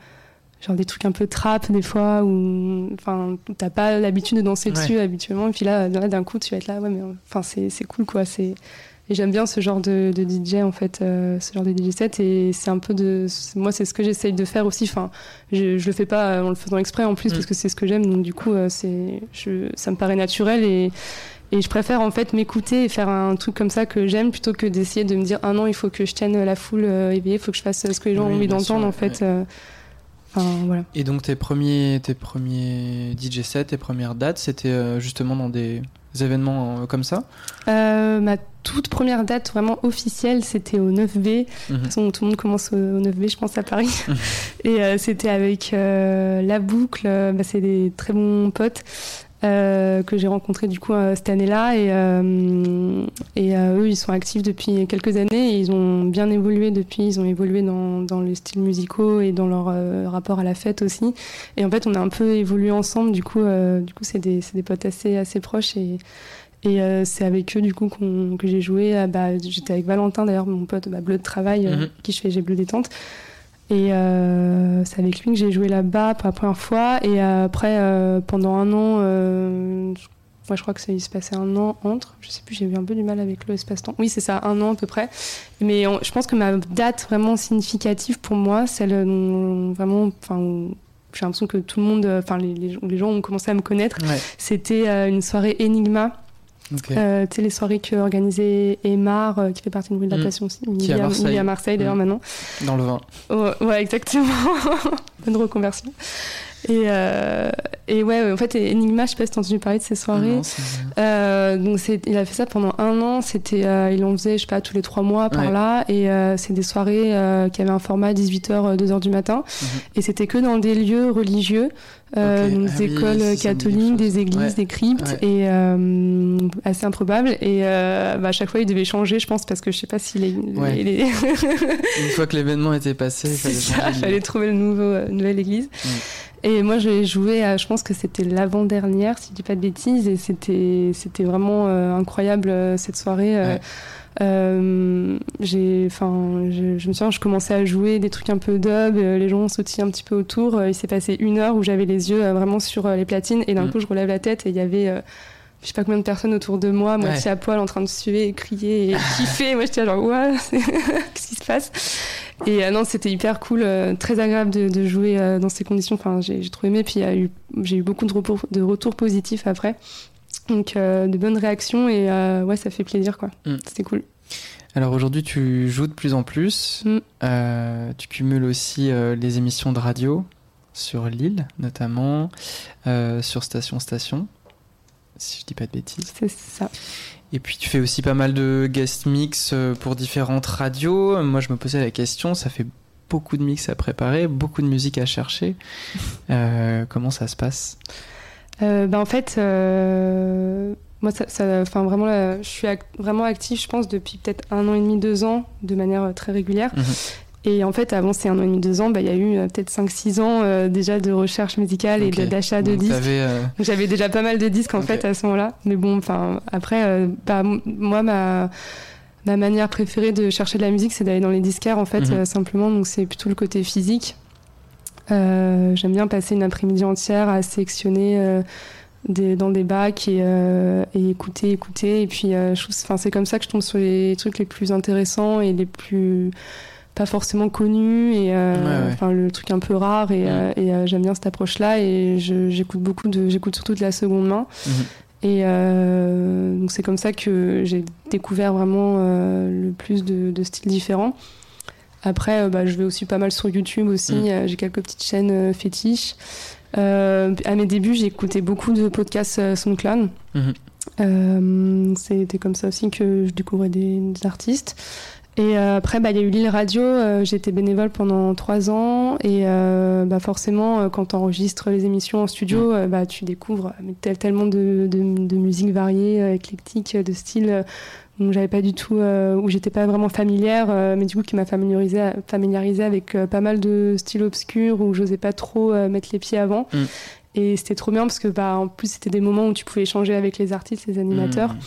genre des trucs un peu trap des fois, où enfin, t'as pas l'habitude de danser Ouais. dessus habituellement. Et puis là, là, d'un coup, tu vas être là, ouais, mais enfin, c'est c'est cool quoi. C'est et j'aime bien ce genre de, de DJ en fait, euh, ce genre de DJ set et c'est un peu de, moi c'est ce que j'essaye de faire aussi. Enfin, je, je le fais pas en le faisant exprès en plus Mm. parce que c'est ce que j'aime. Donc du coup, euh, c'est, je, ça me paraît naturel et et je préfère en fait m'écouter et faire un truc comme ça que j'aime plutôt que d'essayer de me dire ah non il faut que je tienne la foule euh, éveillée, il faut que je fasse ce que les gens Oui, ont envie d'entendre en fait. ouais. Enfin voilà. Et donc tes premiers, tes premiers DJ sets, tes premières dates, c'était euh, justement dans des événements euh, comme ça? Euh, ma toute première date vraiment officielle c'était au 9B. De Mhm. toute façon, tout le monde commence au, au 9B, je pense, à Paris. et euh, c'était avec euh, La Boucle, bah, c'est des très bons potes euh, que j'ai rencontrés du coup euh, cette année-là. Et, euh, et eux, ils sont actifs depuis quelques années et ils ont bien évolué depuis. Ils ont évolué dans, dans les styles musicaux et dans leur rapport à la fête aussi. Et en fait, on a un peu évolué ensemble. Du coup, du coup c'est des, c'est des potes assez, assez proches. Et, et euh, c'est avec eux du coup qu'on- que j'ai joué. Ah, bah, J'étais avec Valentin d'ailleurs, mon pote bah, bleu de travail, euh, Mhm. qui je fais J'ai bleu détente. Et euh, c'est avec lui que j'ai joué là-bas pour la première fois. Et euh, après, euh, pendant un an, euh, moi je crois que ça il se passait un an entre. Je sais plus, j'ai eu un peu du mal avec le espace-temps. Oui, c'est ça, un an à peu près. Mais on- je pense que ma date vraiment significative pour moi, celle dont vraiment, enfin, j'ai l'impression que tout le monde, enfin les, les gens- ont commencé à me connaître, Ouais. c'était euh, une soirée Enigma Euh, tu sais, les soirées que organisait Emar, euh, qui fait partie de de la Mm. Passion aussi. Qui est à Marseille. Il est à Marseille d'ailleurs Mm. maintenant. Dans le vin. Oh, ouais, exactement. Bonne reconversion. Et, euh, et ouais, en fait, Enigma, je sais pas si t'as entendu parler de ces soirées. Non, Euh, donc c'est, il a fait ça pendant un an. C'était, euh, il en faisait, je sais pas, tous les trois mois par Ouais. là. Et euh, c'est des soirées euh, qui avaient un format 18h, 2h du matin. Mhm. Et c'était que dans des lieux religieux, euh, Ok. donc Ah des oui, écoles catholiques, des églises, Ouais. des cryptes, Ouais. et euh, assez improbable. Et euh, bah, à chaque fois, il devait changer, je pense, parce que je sais pas si les, les- les- Une fois que l'événement était passé, il fallait ça, fallait trouver le nouveau, euh, nouvelle église. Mm. Et moi, j'ai joué, à, je pense que c'était l'avant-dernière, si je dis pas de bêtises, et c'était, c'était vraiment euh, incroyable euh, cette soirée. euh, Ouais. euh, j'ai, enfin, je, je me souviens, je commençais à jouer des trucs un peu dub, les gens sautillaient un petit peu autour. il s'est passé une heure où j'avais les yeux vraiment sur les platines, et d'un Mm. coup, je relève la tête et il y avait. Je sais pas combien de personnes autour de moi, moitié à poil, en train de suer, et crier et kiffer. Moi, j'étais genre, ouais, qu'est-ce qui se passe? Et euh, non, c'était hyper cool, euh, très agréable de, de jouer euh, dans ces conditions. Enfin, j'ai j'ai trop aimé. Puis eu, j'ai eu beaucoup de, repos- de retours positifs après. Donc, de bonnes réactions et ouais, ça fait plaisir, quoi. Mm. C'était cool. Alors aujourd'hui, tu joues de plus en plus. Mm. Tu cumules aussi les émissions de radio sur Lille, notamment sur Station Station, si je dis pas de bêtises. C'est ça. Et puis tu fais aussi pas mal de guest mix euh, pour différentes radios. Moi, je me posais la question, ça fait beaucoup de mix à préparer, beaucoup de musique à chercher. Euh, comment ça se passe? Euh, ben, en fait, euh, moi, ça, ça- vraiment, là, je suis vraiment active, je pense, depuis peut-être un an et demi, deux ans, de manière très régulière. Mhm. Et en fait, avant ces un an et demi, deux ans, bah, il y a eu euh, peut-être 5-6 ans euh, déjà de recherche musicale et de- d'achat de disques. euh, J'avais déjà pas mal de disques en fait à ce moment-là. Mais bon, enfin, après, euh, bah, moi, ma, ma manière préférée de chercher de la musique, c'est d'aller dans les disquaires en fait, Mhm. simplement. Donc c'est plutôt le côté physique. J'aime bien passer une après-midi entière à sélectionner des, dans des bacs et, euh, et écouter, écouter. Et puis, euh, c'est comme ça que je tombe sur les trucs les plus intéressants et les plus pas forcément connus et euh, Ouais, ouais. enfin le truc un peu rare et, Mhm. euh, et, euh, j'aime bien cette approche là et j'écoute beaucoup de j'écoute surtout de la seconde main Mhm. et euh, donc c'est comme ça que j'ai découvert vraiment euh, le plus de, de styles différents après euh, bah, je vais aussi pas mal sur YouTube aussi. Euh, j'ai quelques petites chaînes fétiches à mes débuts j'écoutais beaucoup de podcasts SoundCloud Mhm. euh, c'était comme ça aussi que je découvrais des, des artistes. Et euh, après, bah, il y a eu Lille Radio. euh, été bénévole pendant trois ans. Et euh, bah, forcément, euh, quand tu enregistres les émissions en studio, bah, tu découvres tellement de, de, de musiques variées, euh, éclectiques, de styles. donc j'avais pas du tout, euh, où j'étais pas vraiment familière, euh, mais du coup qui m'a familiarisé, familiarisé avec pas mal de styles obscurs où j'osais pas trop mettre les pieds avant. Mm. Et c'était trop bien parce que bah, en plus c'était des moments où tu pouvais échanger avec les artistes, les animateurs. Mhm.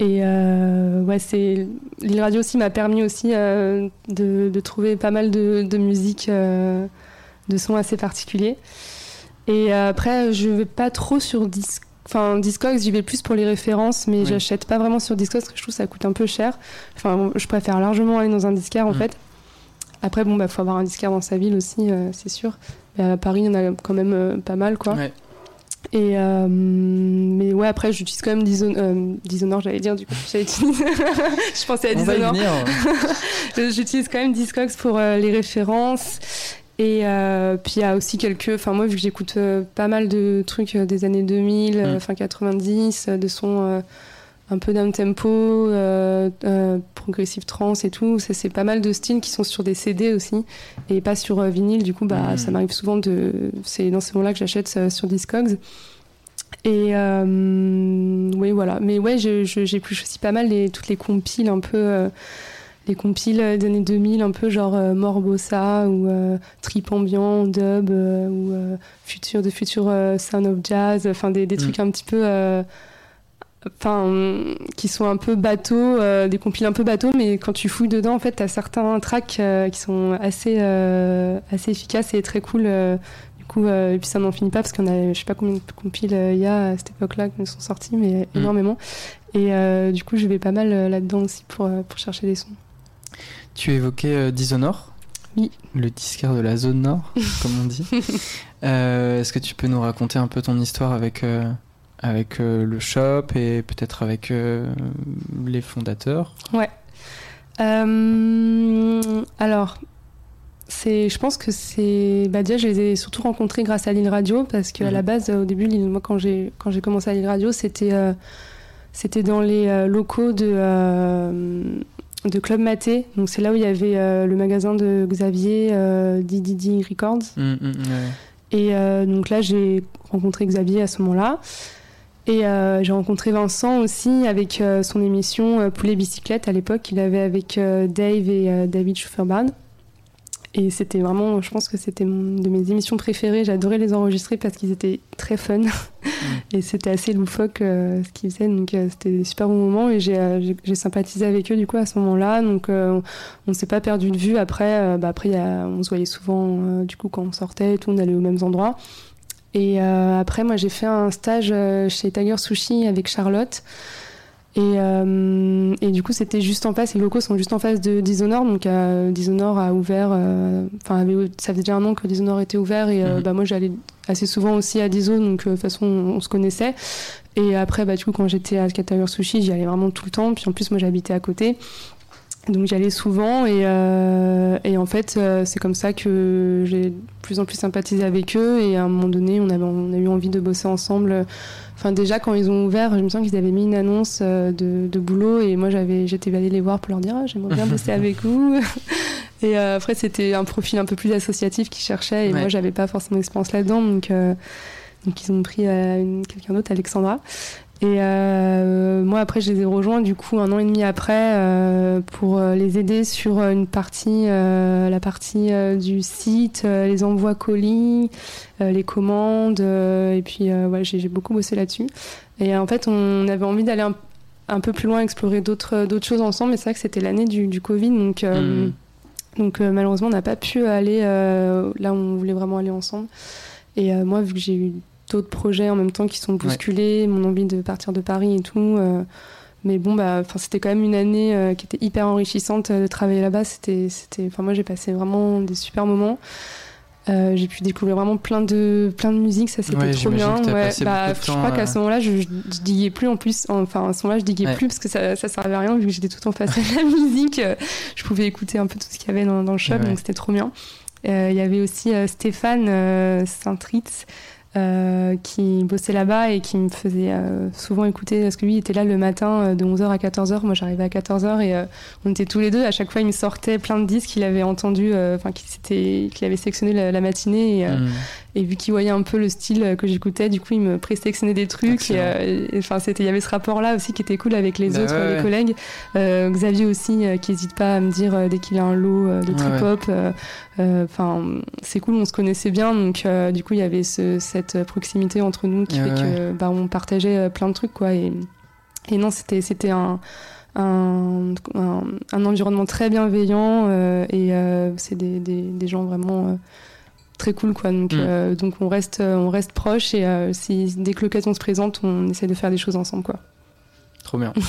Et euh, ouais, c'est Lille Radio aussi m'a permis aussi euh, de, de trouver pas mal de, de musique, euh, de sons assez particuliers. Et après, je vais pas trop sur Dis- enfin, Discogs, j'y vais plus pour les références, mais Oui. j'achète pas vraiment sur Discogs parce que je trouve que ça coûte un peu cher. Enfin, je préfère largement aller dans un disquaire en Mm. fait. Après, bon, bah, faut avoir un disquaire dans sa ville aussi, euh, c'est sûr. Mais à Paris, il y en a quand même euh, pas mal, quoi. Ouais. Et euh, mais ouais, après, j'utilise quand même Dishon- euh, Dishonored, j'allais dire, du coup. je pensais à Dishonored. J'utilise quand même Discogs pour euh, les références. Et puis il y a aussi quelques. Enfin, moi, vu que j'écoute pas mal de trucs des années 2000, euh, Mm. fin 90, euh, de sons un peu down tempo, euh, euh, progressive trance et tout, ça c'est pas mal de styles qui sont sur des CD aussi et pas sur euh, vinyle. Du coup, bah, Mm. ça m'arrive souvent de. C'est dans ces moments-là que j'achète sur Discogs. Et oui, voilà. Mais ouais, je- j'épluche aussi pas mal les, toutes les compiles un peu. les compiles des années 2000, un peu genre Morbossa ou Trip Ambiant, Dub ou Future de Future Sound of Jazz, enfin des, des Mm. trucs un petit peu. Enfin, qui sont un peu bateaux, euh, des compiles un peu bateaux, mais quand tu fouilles dedans, en fait, t'as certains tracks euh, qui sont assez, euh, assez efficaces et très cool. du coup, et puis ça n'en finit pas parce qu'on a, je sais pas combien de compiles il y a à cette époque-là qui sont sortis, mais Mm. énormément. Et du coup, je vais pas mal là-dedans aussi pour, pour chercher des sons. Tu évoquais Dishonored Oui. Le disquaire de la zone nord, comme on dit. Est-ce que tu peux nous raconter un peu ton histoire avec, avec le shop et peut-être avec les fondateurs. Ouais. alors, c'est, je pense que c'est. Bah déjà, je les ai surtout rencontrés grâce à Lille Radio parce qu'à la mhm. base, au début, moi, quand j'ai quand j'ai commencé à Lille Radio, c'était c'était dans les locaux de de Club Maté. Donc c'est là où il y avait euh, le magasin de Xavier, euh, Didi Records. Mm, mm, et euh, donc là, j'ai rencontré Xavier à ce moment-là. Et j'ai rencontré Vincent aussi avec son émission Poulet Bicyclette à l'époque qu'il avait avec Dave et David Schufferbad. Et c'était vraiment, je pense que c'était de mes émissions préférées. J'adorais les enregistrer parce qu'ils étaient très fun. Mm. et c'était assez loufoque euh, ce qu'ils faisaient. Donc euh, c'était des super bons moments. Et j'ai euh, sympathisé avec eux du coup à ce moment-là. Donc on ne s'est pas perdu de vue. Après, bah, après y a, on se voyait souvent du coup quand on sortait et tout. On allait aux mêmes endroits. Et après, moi j'ai fait un stage chez Tiger Sushi avec Charlotte. Et, euh, et, du coup, c'était juste en face, les locaux sont juste en face de Dishonored. Donc, euh, Dishonored a ouvert, euh, enfin, ça faisait déjà un an que Dishonored était ouvert. Et euh, mhm. bah, moi, j'allais assez souvent aussi à Diso, donc de toute façon, on, se connaissait. Et après, bah, du coup, quand j'étais à Scatager Sushi, j'y allais vraiment tout le temps. Puis en plus, moi, j'habitais à côté. Donc j'y allais souvent et, euh, et en fait c'est comme ça que j'ai de plus en plus sympathisé avec eux et à un moment donné on, avait, on a eu envie de bosser ensemble Enfin, déjà, quand ils ont ouvert, je me sens qu'ils avaient mis une annonce euh, de, boulot et moi, j'avais, j'étais allée les voir pour leur dire ah, j'aimerais bien bosser avec vous. et euh, après, c'était un profil un peu plus associatif qu'ils cherchaient et moi, j'avais pas forcément d'expérience là-dedans. Donc, euh, donc, ils ont pris quelqu'un d'autre, Alexandra. Et euh, moi, après, je les ai rejoints du coup un an et demi après euh, pour euh, les aider sur une partie, la partie du site, les envois colis, les commandes. et puis, voilà, j'ai beaucoup bossé là-dessus. Et en fait, on avait envie d'aller un, peu plus loin, explorer d'autres choses ensemble. Mais c'est vrai que c'était l'année du, du, Covid, donc. Hmm. Donc malheureusement, on n'a pas pu aller là où on voulait vraiment aller ensemble. Et moi, vu que j'ai eu d'autres projets en même temps qui sont bousculés, mon envie de partir de Paris et tout. Euh, mais bon, bah, c'était quand même une année euh, qui était hyper enrichissante euh, de travailler là-bas. C'était, c'était, enfin, moi, j'ai passé vraiment des super moments. j'ai pu découvrir vraiment plein de plein de musique, ça c'était trop bien. Ouais, bah, je crois qu'à ce moment-là, je, je, diguais plus en plus. Enfin, à ce moment-là, je diguais plus parce que ça, ça servait à rien vu que j'étais tout en face de la musique. je pouvais écouter un peu tout ce qu'il y avait dans, dans le shop, donc c'était trop bien. Il y avait aussi Stéphane Saint-Ritz euh, qui bossait là-bas et qui me faisait euh, souvent écouter parce que lui était là le matin euh, de 11h à 14h moi j'arrivais à 14h et on était tous les deux à chaque fois il me sortait plein de disques qu'il avait entendu enfin qu'il qu'il avait sélectionné la, matinée et, mm. Et vu qu'il voyait un peu le style que j'écoutais, du coup, il me présélectionnait des trucs. Euh, et, enfin, c'était, il y avait ce rapport-là aussi qui était cool avec les bah autres, les collègues. Euh, Xavier aussi, euh, qui n'hésite pas à me dire dès qu'il a un lot de trip-hop. Enfin, c'est cool, on se connaissait bien. Donc, du coup, il y avait ce, cette proximité entre nous qui fait que, bah, on partageait plein de trucs, quoi. Et, et non, c'était, c'était un, un, un, environnement très bienveillant et c'est des, des, des, gens vraiment très cool quoi. Donc mm. euh, donc on reste on reste proche et euh, si dès que l'occasion se présente on essaie de faire des choses ensemble quoi. Trop bien.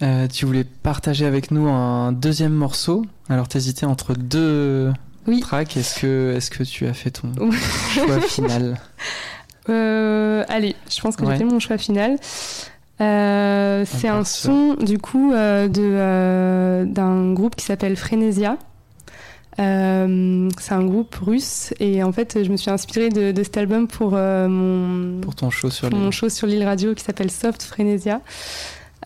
Euh, tu voulais partager avec nous un deuxième morceau. Alors t'hésitais entre deux oui. tracks. Est-ce que est-ce que tu as fait ton choix final allez je pense que j'ai fait mon choix final. C'est un son du coup de d'un groupe qui s'appelle Frénésia euh, c'est un groupe russe et en fait je me suis inspirée de, de cet album pour euh, mon pour ton show sur mon show sur l'île radio qui s'appelle Soft Frenesia.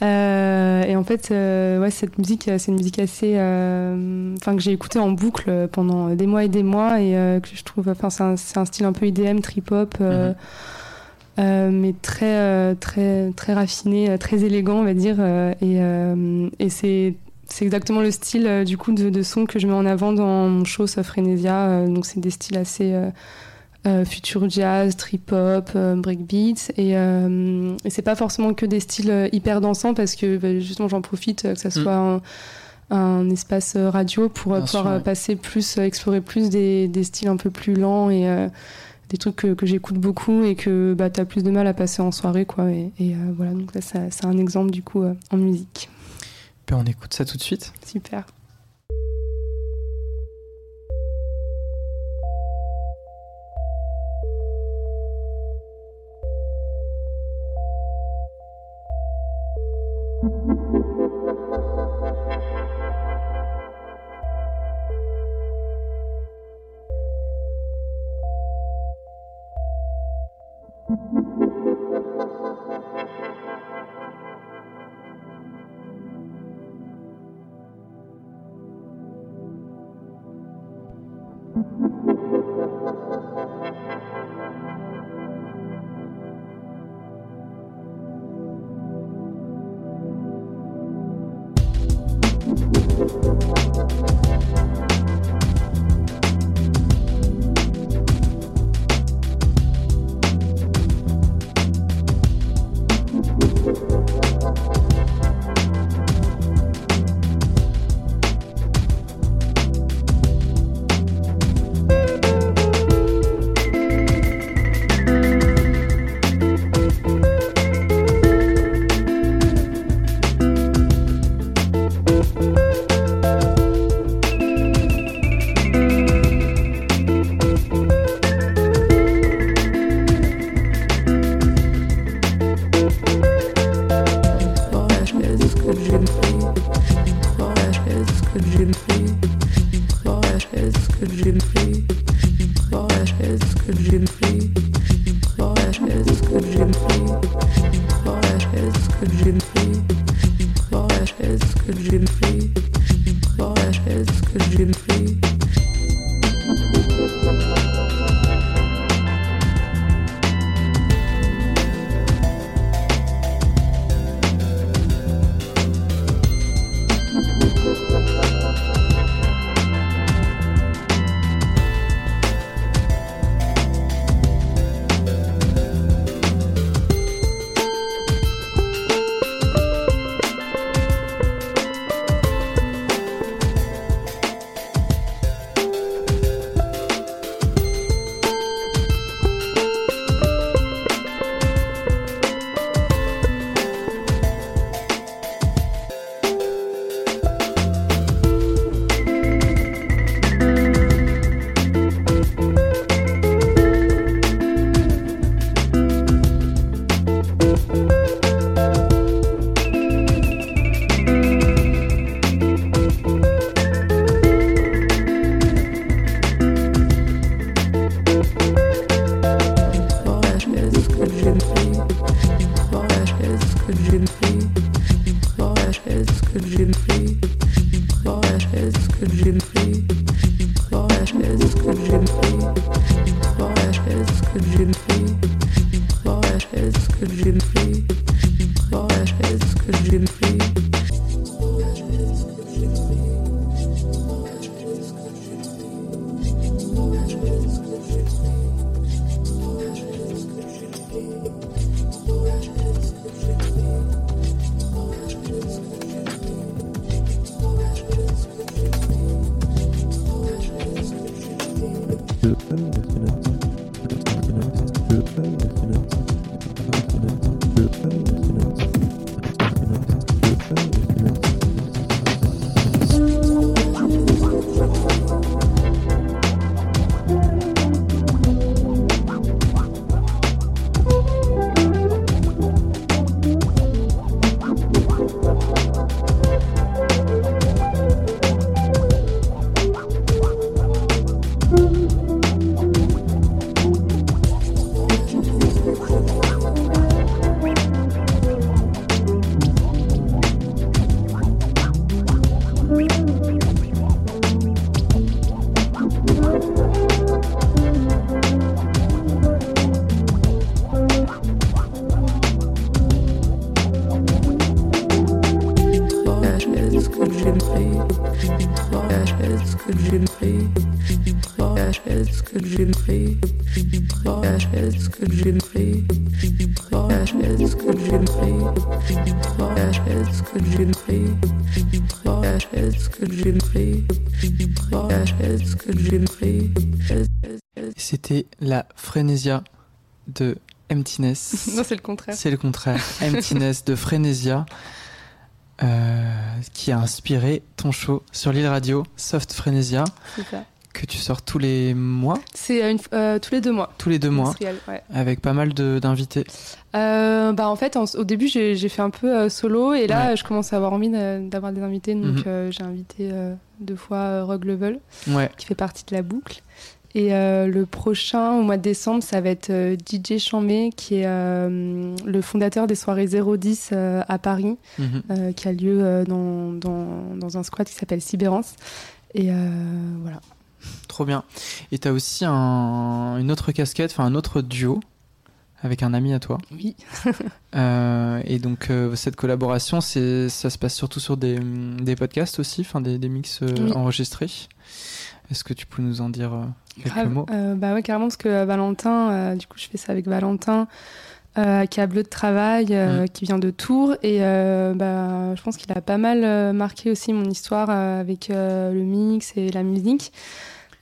Euh, et en fait, ouais, cette musique, c'est une musique assez, enfin que j'ai écoutée en boucle pendant des mois et des mois et que je trouve, enfin c'est un, style un peu IDM, trip hop. Mhm. mais très très très raffiné, très élégant on va dire et, et c'est c'est exactement le style euh, du coup de, son que je mets en avant dans mon show Sofrenesia. Euh, donc c'est des styles assez euh, future jazz, trip hop, breakbeat et, et c'est pas forcément que des styles hyper dansants parce que bah, justement j'en profite que ça mm. soit un, espace radio pour pouvoir passer plus, explorer plus des, des, styles un peu plus lents et des trucs que, j'écoute beaucoup et que bah, tu as plus de mal à passer en soirée quoi et, et voilà donc là c'est un exemple du coup en musique on écoute ça tout de suite. Super. Frénésia de Emptiness. non, c'est le contraire. C'est le contraire. Emptiness de Frénésia. Euh, qui a inspiré ton show sur l'île radio Soft Frénésia. C'est ça. que tu sors tous les mois C'est une, euh, tous les deux mois. Tous les deux mois, ouais. avec pas mal d'invités. Euh, bah en fait, au début, j'ai fait un peu euh, solo et là, je commence à avoir envie d'avoir des invités. Donc, mhm. j'ai invité deux fois Rogue Level, qui fait partie de la boucle. Et le prochain, au mois de décembre, ça va être DJ Chambé, qui est le fondateur des soirées 010 à Paris, mhm. qui a lieu dans, dans, dans, un squat qui s'appelle Cyberance. Et voilà. Trop bien. Et tu as aussi un, une autre casquette, enfin un autre duo avec un ami à toi. Oui. euh, et donc euh, cette collaboration, c'est ça se passe surtout sur des, des podcasts aussi, enfin des, des, mix euh, enregistrés. Est-ce que tu peux nous en dire euh, quelques mots? Bah ouais, carrément parce que Valentin, du coup, je fais ça avec Valentin. qui a Bleu de Travail, mm. qui vient de Tours. Et bah, je pense qu'il a pas mal marqué aussi mon histoire avec le mix et la musique.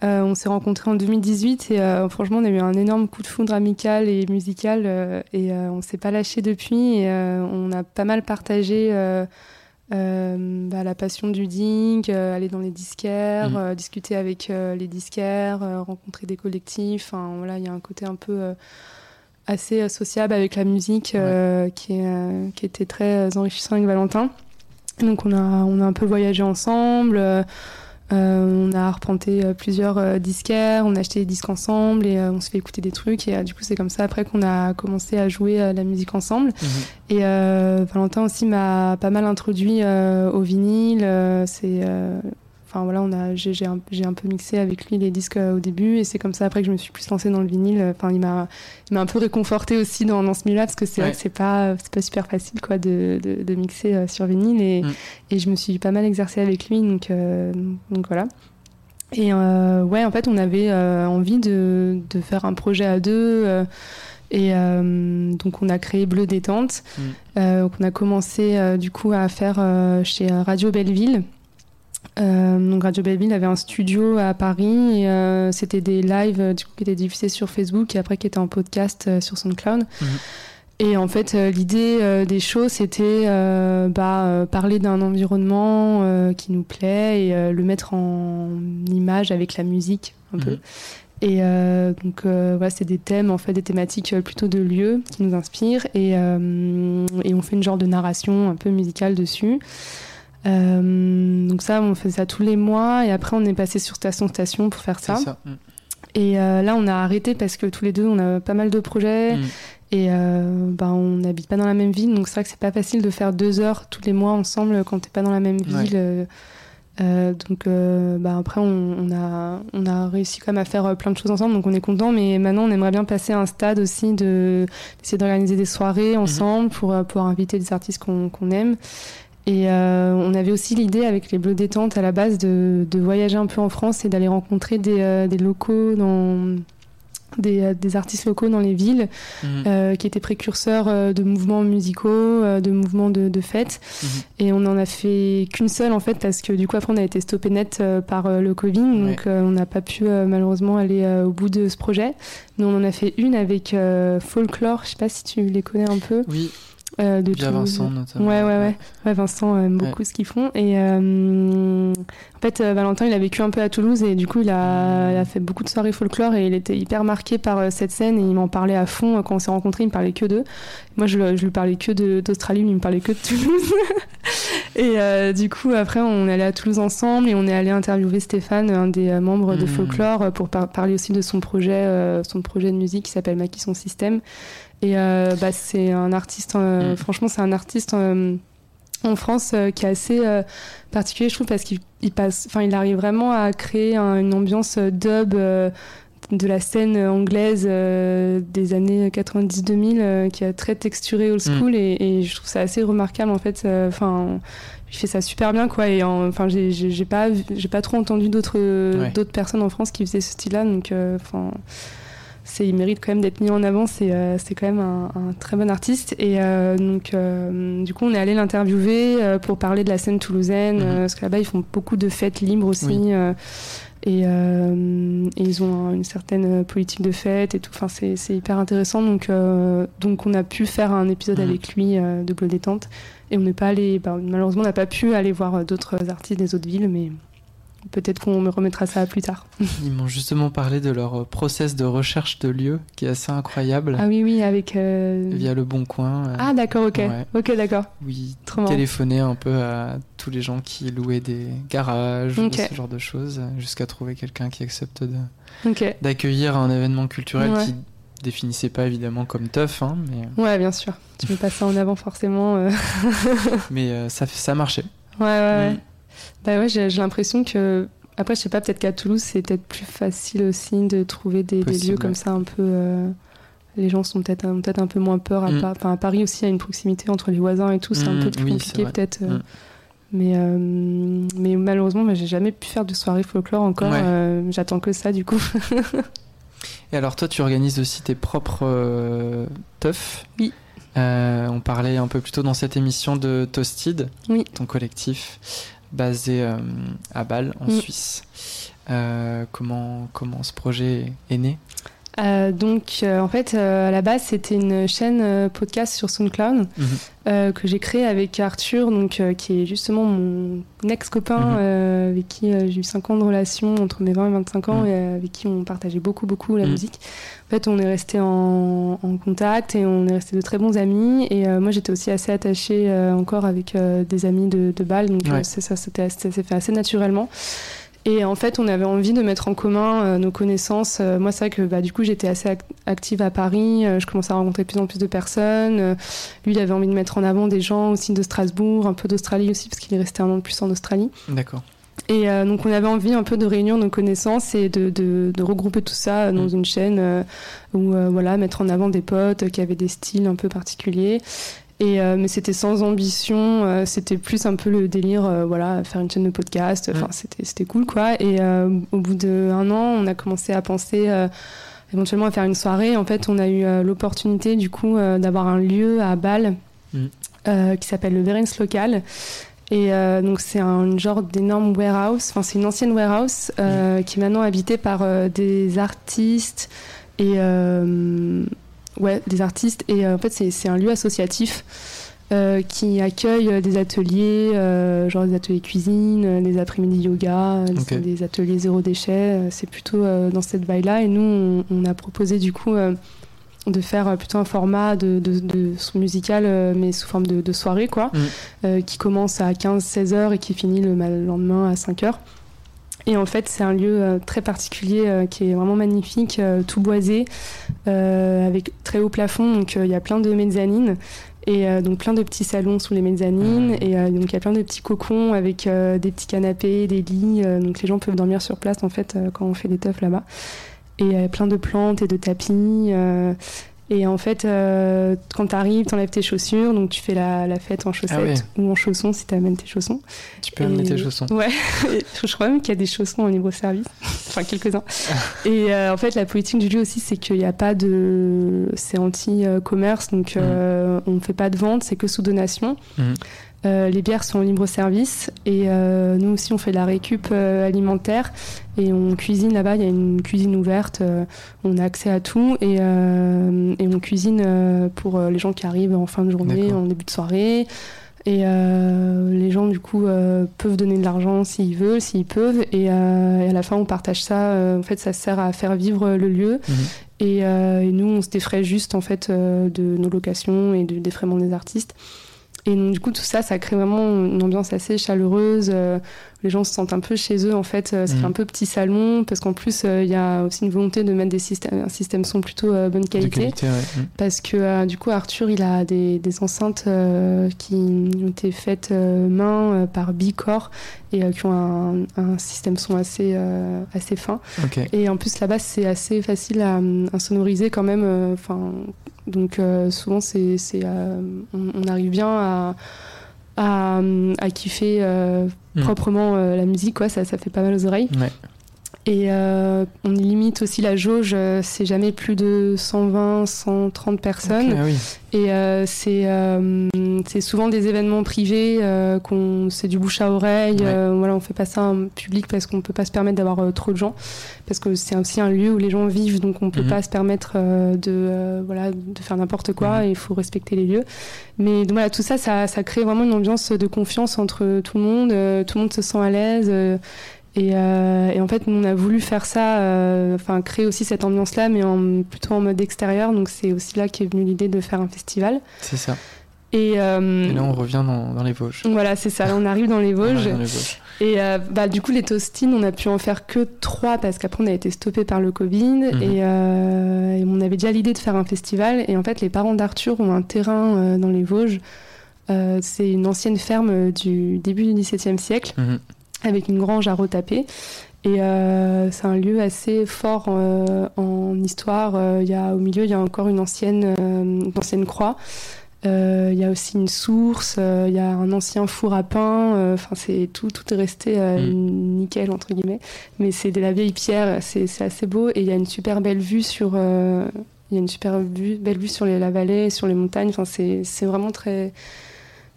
Euh, on s'est rencontrés en 2018 et euh, franchement, on a eu un énorme coup de foudre amical et musical euh, et on s'est pas lâché depuis. Et on a pas mal partagé bah, la passion du ding, aller dans les disquaires, mmh. discuter avec les disquaires, rencontrer des collectifs. Enfin, voilà, il y a un côté un peu assez sociable avec la musique qui, qui était très enrichissant avec Valentin. Donc on a, on a un peu voyagé ensemble. Euh, on a arpenté euh, plusieurs euh, disquaires, on a acheté des disques ensemble et on se fait écouter des trucs. Et du coup, c'est comme ça après qu'on a commencé à jouer la musique ensemble. Mhm. Et Valentin aussi m'a pas mal introduit au vinyle. c'est Enfin voilà, on a, j'ai, un, un, peu mixé avec lui les disques au début et c'est comme ça après que je me suis plus lancée dans le vinyle. Enfin, il m'a, il m'a un peu réconforté aussi dans, dans ce milieu-là parce que c'est vrai que c'est pas, c'est pas super facile quoi de, de, de mixer sur vinyle et, mm. et je me suis pas mal exercée avec lui donc, donc voilà. Et euh, ouais, en fait, on avait euh, envie de, de, faire un projet à deux. Euh, et donc, on a créé Bleu Détente. Mm. donc, on a commencé du coup à faire chez Radio Belleville. Euh, donc Radio Belleville avait un studio à Paris et euh, c'était des lives euh, du coup, qui étaient diffusés sur Facebook et après qui étaient en podcast sur SoundCloud. Mhm. Et en fait, l'idée des shows, c'était bah, parler d'un environnement qui nous plaît et le mettre en image avec la musique un peu. Mhm. Et donc, voilà, c'est des thèmes, en fait, des thématiques plutôt de lieux qui nous inspirent. Et, et on fait une genre de narration un peu musicale dessus. Euh, donc ça, on fait ça tous les mois et après on est passé sur station station pour faire ça. Mm. Et euh, là, on a arrêté parce que tous les deux, on a pas mal de projets mm. et euh, bah, on n'habite pas dans la même ville, donc c'est vrai que c'est pas facile de faire deux heures tous les mois ensemble quand t'es pas dans la même ville. donc bah, après, on, a, on a réussi quand même à faire plein de choses ensemble, donc on est content. Mais maintenant, on aimerait bien passer à un stade aussi de d'essayer d'organiser des soirées mm-hmm. ensemble pour pouvoir inviter des artistes qu'on aime. Et euh, on avait aussi l'idée avec les Bleus détente à la base de, de, voyager un peu en France et d'aller rencontrer des, euh, des locaux dans des, euh, des, artistes locaux dans les villes mhm. qui étaient précurseurs de mouvements musicaux, de mouvements de, de fêtes. Mhm. Et on n'en a fait qu'une seule en fait parce que du coup après on a été stoppé net par le Covid, donc on n'a pas pu malheureusement aller au bout de ce projet. Mais on en a fait une avec Folklore, je sais pas si tu les connais un peu. Oui. Euh, de Vincent notamment. Ouais, ouais, ouais. ouais Vincent aime beaucoup ce qu'ils font. Et euh, en fait, euh, Valentin, il a vécu un peu à Toulouse et du coup, il a, il a, fait beaucoup de soirées folklore et il était hyper marqué par cette scène et il m'en parlait à fond. Quand on s'est rencontrés, il me parlait que d'eux. Moi, je, je lui parlais que d'Australie, lui, il me parlait que de Toulouse. et du coup, après, on est allé à Toulouse ensemble et on est allé interviewer Stéphane, un des membres de mmh. Folklore, pour parler aussi de son projet, son projet de musique qui s'appelle Maquis son système et euh, bah, c'est un artiste, euh, mm. franchement, c'est un artiste euh, en France qui est assez particulier, je trouve, parce qu'il passe, enfin, il arrive vraiment à créer une ambiance dub de la scène anglaise des années 90-2000 qui est très texturée old mm. school et, je trouve ça assez remarquable en fait enfin il fait ça super bien quoi et enfin j'ai pas j'ai pas trop entendu d'autres d'autres personnes en France qui faisaient ce style là donc enfin il mérite quand même d'être mis en avant. C'est euh, quand même un, très bon artiste. Et euh, donc, euh, du coup, on est allé l'interviewer pour parler de la scène toulousaine, mhm. parce que là-bas, ils font beaucoup de fêtes libres aussi. Et, ils ont une certaine politique de fête et tout. Enfin, c'est hyper intéressant. Donc, donc, on a pu faire un épisode mhm. avec lui de Bleu Détente. Et on n'est pas allé, bah, malheureusement, on n'a pas pu aller voir d'autres artistes des autres villes, mais peut-être qu'on me remettra ça plus tard. Ils m'ont justement parlé de leur process de recherche de lieux qui est assez incroyable. Ah oui, oui, avec. euh, Via le bon coin. euh, Ah d'accord, ok. Ouais. Ok, d'accord. Oui, téléphoner un peu à tous les gens qui louaient des garages, ou ce genre de choses, jusqu'à trouver quelqu'un qui accepte de- d'accueillir un événement culturel Ouais. qui définissait pas évidemment comme tough, hein, mais, Ouais, bien sûr. Tu mets pas ça en avant forcément. euh. mais euh, ça, ça marchait. Ouais, ouais, ouais. Mm. Bah ouais, j'ai l'impression que. Après, je sais pas, peut-être qu'à Toulouse, c'est peut-être plus facile aussi de trouver des, lieux comme ça un peu. euh, Les gens sont peut-être un, peut un peu moins peur. À, Mm. Enfin, à Paris aussi, il y a une proximité entre les voisins et tout. C'est un Mm, peu plus oui, compliqué peut-être. euh. Mm. Mais, euh, mais malheureusement, bah, j'ai jamais pu faire de soirée folklore encore. Ouais. euh, J'attends que ça du coup. Et alors toi, tu organises aussi tes propres teufs? Oui. Euh, on parlait un peu plus tôt dans cette émission de Toasted, Oui. ton collectif basé euh, à Bâle, en Mm. Suisse. Euh, comment, comment ce projet est né? Euh, donc, euh, en fait, euh, à la base, c'était une chaîne podcast sur SoundCloud Mhm. que j'ai créée avec Arthur, donc, qui est justement mon ex-copain Mhm. avec qui j'ai eu 5 ans de relation entre mes 20 et 25 ans Mhm. et avec qui on partageait beaucoup, beaucoup la musique. En fait, on est resté en, en contact et on est resté de très bons amis. Et moi, j'étais aussi assez attachée encore avec des amis de, de Bâle, donc Ouais. ça, c'était- ça s'est fait assez naturellement. Et en fait, on avait envie de mettre en commun euh, nos connaissances. Euh, moi, c'est vrai que bah, du coup, j'étais assez ac- active à Paris. Euh, je commençais à rencontrer de plus en plus de personnes. Lui, il avait envie de mettre en avant des gens aussi de Strasbourg, un peu d'Australie aussi, parce qu'il est resté un an de plus en Australie. D'accord. Et euh, donc, on avait envie un peu de réunir nos connaissances et de, de, de regrouper tout ça dans Mm. une chaîne euh, où, euh, voilà, mettre en avant des potes qui avaient des styles un peu particuliers. Et, euh, mais c'était sans ambition, euh, c'était plus un peu le délire, euh, voilà, faire une chaîne de podcast, enfin, Mm. c'était, cool, quoi. Et au bout d'un an, on a commencé à penser éventuellement à faire une soirée. En fait, on a eu l'opportunité, du coup, d'avoir un lieu à Bâle Mm. qui s'appelle le Verens Local. Et euh, donc, c'est un genre d'énorme warehouse, enfin, c'est une ancienne warehouse euh, qui est maintenant habitée par euh, des artistes et. Ouais, des artistes. Et euh, en fait, c'est un lieu associatif euh, qui accueille euh, des ateliers, euh, genre des ateliers cuisine, des après-midi yoga, des, ateliers zéro déchet. c'est plutôt euh, dans cette vague-là. Et nous, on, on a proposé du coup de faire plutôt un format de, de, de son musical, mais sous forme de, de soirée, quoi, Mm. qui commence à 15-16 heures et qui finit le ma- lendemain à 5 heures. Et en fait, c'est un lieu euh, très particulier euh, qui est vraiment magnifique, euh, tout boisé, avec très haut plafond. Donc, il y a plein de mezzanines. Et euh, donc plein de petits salons sous les mezzanines Ah. et euh, donc il y a plein de petits cocons avec euh, des petits canapés, des lits, donc les gens peuvent dormir sur place en fait quand on fait des teufs là-bas et plein de plantes et de tapis et en fait euh, quand t'arrives t'enlèves tes chaussures donc tu fais la, la fête en chaussettes Ah ouais. ou en chaussons si t'amènes tes chaussons Tu peux amener Et- tes chaussons. Ouais, je crois même qu'il y a des chaussons en libre service, enfin quelques-uns. Et euh, en fait, la politique du lieu aussi, c'est qu'il n'y a pas de. C'est anti-commerce, donc euh, on ne fait pas de vente, c'est que sous donation. Mhm. Euh, les bières sont en libre service et euh, nous aussi on fait de la récup euh, alimentaire et on cuisine là-bas, il y a une cuisine ouverte, on a accès à tout et, et on cuisine pour les gens qui arrivent en fin de journée, en début de soirée. Et les gens, du coup, peuvent donner de l'argent s'ils veulent, s'ils peuvent. Et, et à la fin, on partage ça. En fait, ça sert à faire vivre le lieu. Mhm. Et, et nous, on se défraie juste, en fait, de nos locations et du défraiement des artistes. Et donc, du coup, tout ça, ça crée vraiment une ambiance assez chaleureuse. euh, les gens se sentent un peu chez eux, en fait. euh, fait Mhm. un peu petit salon, parce qu'en plus, euh, il y a aussi une volonté de mettre des systèmes, un système son plutôt euh, bonne qualité qualité, ouais. Mm. parce que du coup Arthur il a des, des enceintes qui ont été faites main par Bicor et qui ont un, un système son assez assez fin et en plus là-bas c'est assez facile à, à sonoriser quand même enfin donc euh, souvent c'est euh, on, arrive bien à à, à kiffer euh, Mm. proprement la musique quoi ça ça fait pas mal aux oreilles Ouais. Et euh, on limite aussi la jauge, euh, c'est jamais plus de 120, 130 personnes. Ok, ah oui. Et euh, c'est euh, souvent des événements privés, euh, qu'on c'est du bouche à oreille. Ouais. euh, voilà, on fait pas ça en public parce qu'on peut pas se permettre d'avoir trop de gens, parce que c'est aussi un lieu où les gens vivent, donc on peut Mhm. pas se permettre euh, de euh, voilà de faire n'importe quoi. Mhm. Il faut respecter les lieux. Mais donc, voilà, tout ça, ça, ça crée vraiment une ambiance de confiance entre tout le monde. euh, tout le monde se sent à l'aise. Euh, Et, en fait, on a voulu faire ça, enfin créer aussi cette ambiance-là, mais en, plutôt en mode extérieur. Donc c'est aussi là qu'est venue l'idée de faire un festival. C'est ça. Et, là, on revient dans, dans les Vosges. Voilà, c'est ça. On arrive dans les Vosges. Dans les Vosges. Et euh, bah, du coup, les toastines, on a pu en faire que trois parce qu'après, on a été stoppé par le Covid. Mhm. Et, euh, et on avait déjà l'idée de faire un festival. Et en fait, les parents d'Arthur ont un terrain euh, dans les Vosges. Euh, c'est une ancienne ferme du début du XVIIe siècle Mhm. Avec une grange à retaper. Et euh, c'est un lieu assez fort euh, en histoire. Euh, y a, au milieu, il y a encore une ancienne, euh, une ancienne croix. Il y a aussi une source, il y a un ancien four à pain. Enfin, c'est tout, tout est resté euh, nickel entre guillemets. Mais c'est de la vieille pierre, c'est assez beau. Et il y a une super belle vue sur, il y a une super vue, belle vue sur les, la vallée, sur les montagnes. Enfin, c'est c'est vraiment très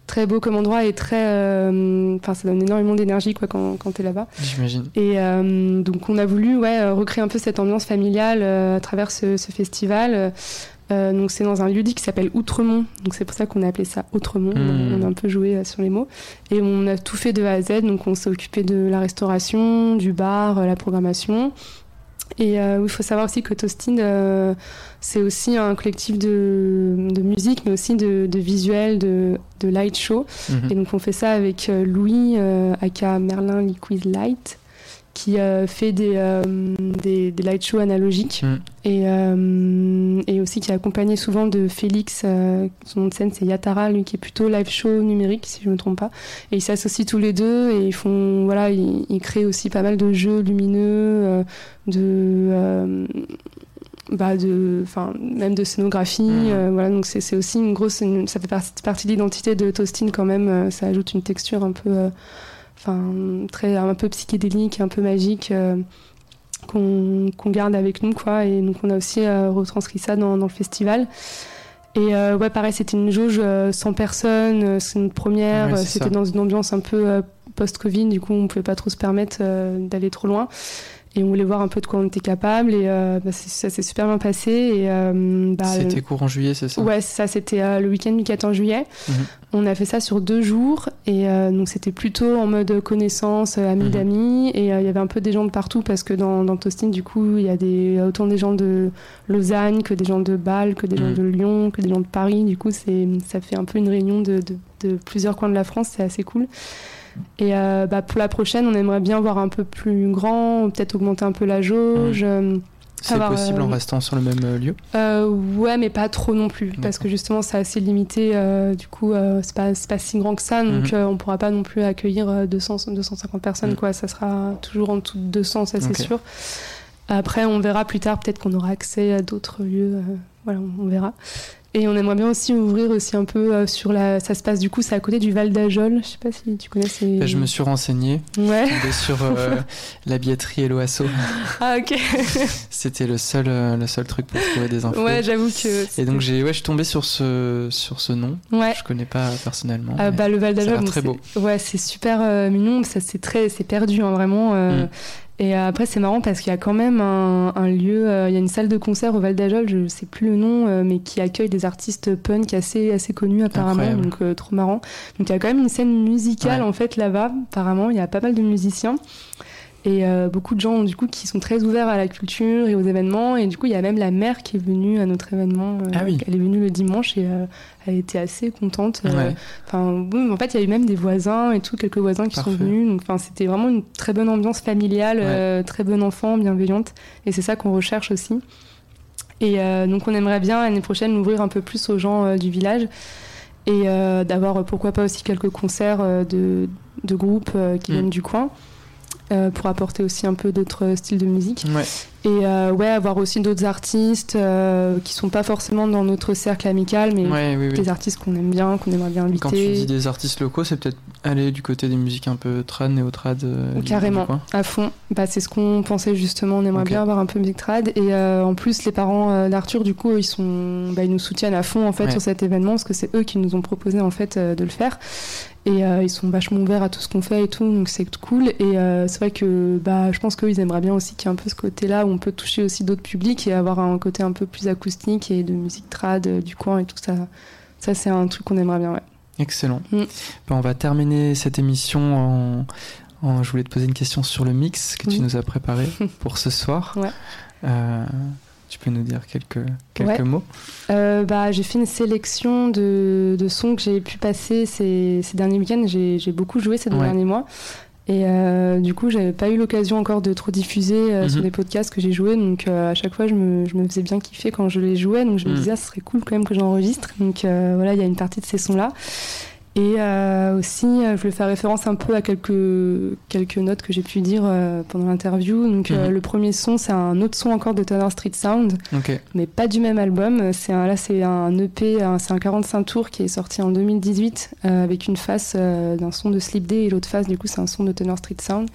très beau comme endroit et très, euh, enfin, ça donne énormément d'énergie quoi quand, quand t'es là-bas. J'imagine. Et euh, donc on a voulu ouais, euh, recréer un peu cette ambiance familiale euh, à travers ce, ce festival. Donc c'est dans un lieu dit qui s'appelle Outremont. Donc c'est pour ça qu'on a appelé ça Outremont. Mhm. On a un peu joué sur les mots. Et on a tout fait de A à Z. Donc on s'est occupé de la restauration, du bar, la programmation. Et euh, il faut savoir aussi que Toastin, euh, c'est aussi un collectif de, de musique, mais aussi de, de visuels, de, de light show. Mhm. Et donc on fait ça avec euh, Louis, euh, aka Merlin Liquid Light, qui euh, fait des, euh, des, des light shows analogiques Mm. et, euh, et aussi qui est accompagné souvent de Félix, euh, son nom de scène c'est Yatara, lui qui est plutôt live show numérique si je me trompe pas. Et ils s'associent tous les deux et ils font voilà, ils, ils créent aussi pas mal de jeux lumineux, de bah de enfin même de scénographie euh, voilà donc c'est aussi une grosse une- ça fait partie, partie de l'identité de Toastin quand même euh, ça ajoute une texture un peu euh, enfin très un peu psychédélique un peu magique euh, qu'on garde avec nous quoi. Et donc on a aussi euh, retranscrit ça dans, dans le festival. Et euh, ouais pareil c'était une jauge euh, 100 personnes euh, c'est notre première Ouais, c'était dans une ambiance un peu post-Covid du coup on pouvait pas trop se permettre d'aller trop loin et on voulait voir un peu de quoi on était capable et euh, bah, ça s'est super bien passé et euh, bah, C'était courant juillet, c'est ça? Ouais, ça c'était euh, le week-end du 14 juillet. Mhm. On a fait ça sur deux jours et euh, donc c'était plutôt en mode connaissance, euh, amis Mhm. d'amis et euh, il y avait un peu des gens de partout parce que dans, dans Tostin du coup il y a des, autant des gens de Lausanne que des gens de Bâle, que des gens Mhm. de Lyon, que des gens de Paris. Du coup c'est ça fait un peu une réunion de, de, de plusieurs coins de la France, c'est assez cool. Et euh, bah, pour la prochaine, on aimerait bien voir un peu plus grand, peut-être augmenter un peu la jauge. euh, C'est possible en euh, restant sur le même lieu? Euh, ouais, mais pas trop non plus, parce que justement c'est assez limité. euh, du coup, c'est pas, pas si grand que ça, donc Mhm. euh, on pourra pas non plus accueillir euh, 200, 250 personnes, quoi. Ça sera toujours en dessous de 200, ça c'est sûr. Après, on verra plus tard, peut-être qu'on aura accès à d'autres lieux. voilà, on, on verra. Et on aimerait bien aussi ouvrir aussi un peu euh, sur la. Ça se passe du coup, c'est à côté du Val d'Ajol. Je sais pas si tu connais ces. Bah, Je me suis renseigné Ouais. sur euh, la billetterie et l'OASO. Ah ok. C'était le seul, euh, le seul truc pour trouver des infos. ouais, j'avoue que. et donc j'ai, ouais, je suis tombé sur ce, sur ce nom. Ouais. Je connais pas personnellement. Ah, bah, le Val d'Ajol, bon, très c'est- beau. Ouais, c'est super euh, mignon. Ça, c'est très, c'est perdu, hein, vraiment. euh, Mm. Et après, c'est marrant parce qu'il y a quand même un, un lieu, euh, il y a une salle de concert au Val d'Ajol, je sais plus le nom, euh, mais qui accueille des artistes punk assez, assez connus apparemment, Incroyable. donc euh, trop marrant. Donc il y a quand même une scène musicale Ouais. en fait là-bas. Apparemment, il y a pas mal de musiciens. Et euh, beaucoup de gens du coup qui sont très ouverts à la culture et aux événements et du coup il y a même la mère qui est venue à notre événement euh, Ah oui. elle est venue le dimanche et euh, elle était assez contente Ouais. Enfin, oui, en fait, il y a eu même des voisins et tout, quelques voisins qui sont venus. Donc, enfin, c'était vraiment une très bonne ambiance familiale, Ouais. très bon enfant, bienveillante. Et c'est ça qu'on recherche aussi. Et donc, on aimerait bien l'année prochaine l'ouvrir un peu plus aux gens du village et d'avoir, pourquoi pas aussi quelques concerts de, de groupes qui Mm. viennent du coin. Euh, pour apporter aussi un peu d'autres styles de musique Ouais. et euh, ouais avoir aussi d'autres artistes euh, qui sont pas forcément dans notre cercle amical mais Ouais, oui, oui. des artistes qu'on aime bien qu'on aimerait bien inviter Quand tu dis des artistes locaux, c'est peut-être aller du côté des musiques un peu trad, néo-trad. euh, Carrément, à fond. Bah, c'est ce qu'on pensait justement. On aimerait bien avoir un peu musique trad. Et euh, en plus, les parents euh, d'Arthur, du coup, ils sont, bah, ils nous soutiennent à fond en fait Ouais. sur cet événement parce que c'est eux qui nous ont proposé en fait euh, de le faire. Et euh, ils sont vachement ouverts à tout ce qu'on fait et tout, donc c'est cool. Et euh, c'est vrai que bah, je pense qu'eux, ils aimeraient bien aussi qu'il y ait un peu ce côté-là où on peut toucher aussi d'autres publics et avoir un côté un peu plus acoustique et de musique trad euh, du coin et tout ça. Ça, c'est un truc qu'on aimerait bien, ouais. Excellent. Mm. On va terminer cette émission en, je voulais te poser une question sur le mix que tu nous as préparé pour ce soir. Euh, tu peux nous dire quelques, quelques mots? Euh, bah, J'ai fait une sélection de, de sons que j'ai pu passer ces, ces derniers week-ends. J'ai beaucoup joué ces derniers mois. Et euh, du coup, j'avais pas eu l'occasion encore de trop diffuser euh, sur mhm. des podcasts que j'ai joués. Donc euh, à chaque fois, je me, je me, faisais bien kiffer quand je les jouais. Donc je me mhm. disais, ah, ce serait cool quand même que j'enregistre. Donc voilà, il y a une partie de ces sons-là. Et euh, aussi, euh, je voulais faire référence un peu à quelques, quelques notes que j'ai pu dire euh, pendant l'interview. Donc, mhm. le premier son, c'est un autre son encore de Turner Street Sound, mais pas du même album. C'est un, là, c'est un EP, c'est un 45 tours qui est sorti en 2018 avec une face d'un son de Sleep Day et l'autre face, du coup, c'est un son de Turner Street Sound.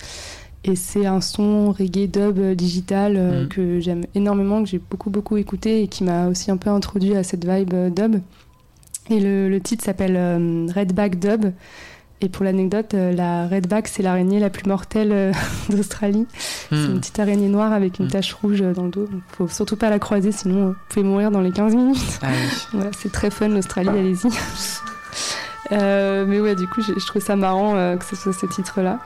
Et c'est un son reggae dub digital mhm. que j'aime énormément, que j'ai beaucoup beaucoup écouté et qui m'a aussi un peu introduit à cette vibe dub. Et le, titre s'appelle euh, Redback Dub. Et pour l'anecdote, euh, la redback, c'est l'araignée la plus mortelle euh, d'Australie. C'est hmm. une petite araignée noire avec une hmm. tache rouge dans le dos. Il faut surtout pas la croiser, sinon vous pouvez mourir dans les 15 minutes. Ah c'est très fun l'Australie, allez-y. mais ouais, du coup, je, trouve ça marrant que ce soit ce titre-là.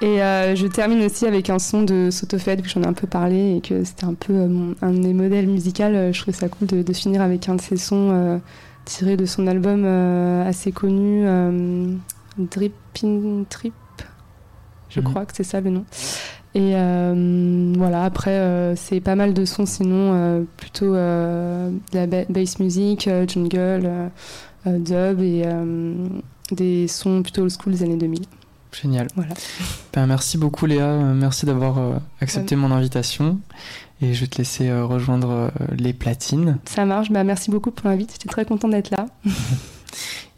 Et je termine aussi avec un son de Sotofed, que j'en ai un peu parlé et que c'était un peu un de mes modèles musicaux. je trouvais ça cool de, de, finir avec un de ces sons tiré de son album euh, assez connu euh, Dripping Trip. Je mhm. crois que c'est ça le nom. Et euh, voilà, après, c'est pas mal de sons sinon, plutôt de la bass music, jungle, dub et des sons plutôt old school des années 2000. Génial. Voilà. Ben, merci beaucoup Léa, merci d'avoir accepté mon invitation et je vais te laisser euh, rejoindre euh, les platines. Ça marche, bah, merci beaucoup pour l'invite, j'étais très content d'être là.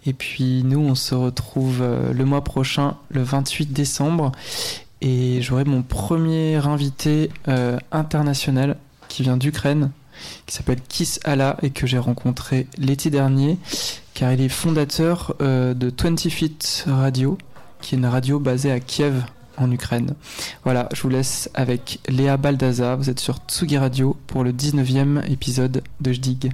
et puis nous, on se retrouve euh, le mois prochain, le 28 décembre, et j'aurai mon premier invité international qui vient d'Ukraine, qui s'appelle Kiss Allah et que j'ai rencontré l'été dernier, car il est fondateur de 20 Feet Radio, qui est une radio basée à Kiev en Ukraine. Voilà, je vous laisse avec Léa Baldaza. Vous êtes sur Tsugi Radio pour le 19e épisode de Jdig.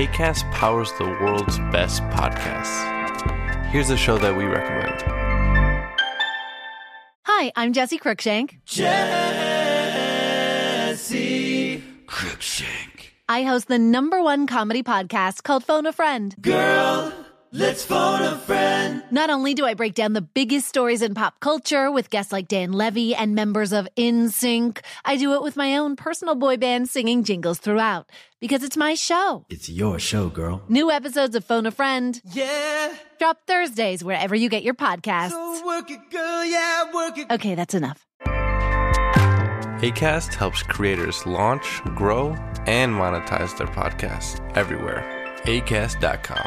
ACAST powers the world's best podcasts. Here's a show that we recommend. Hi, I'm Jesse Cruikshank. Jesse Cruikshank. I host the number one comedy podcast called Phone a Friend. Girl, let's phone a friend. Not only do I break down the biggest stories in pop culture with guests like Dan Levy and members of InSync, I do it with my own personal boy band singing jingles throughout because it's my show. It's your show, girl. New episodes of Phone a Friend Yeah. drop Thursdays wherever you get your podcasts. So work it, girl. Yeah, work it. Okay, that's enough. ACAST helps creators launch, grow, and monetize their podcasts everywhere. ACAST.com.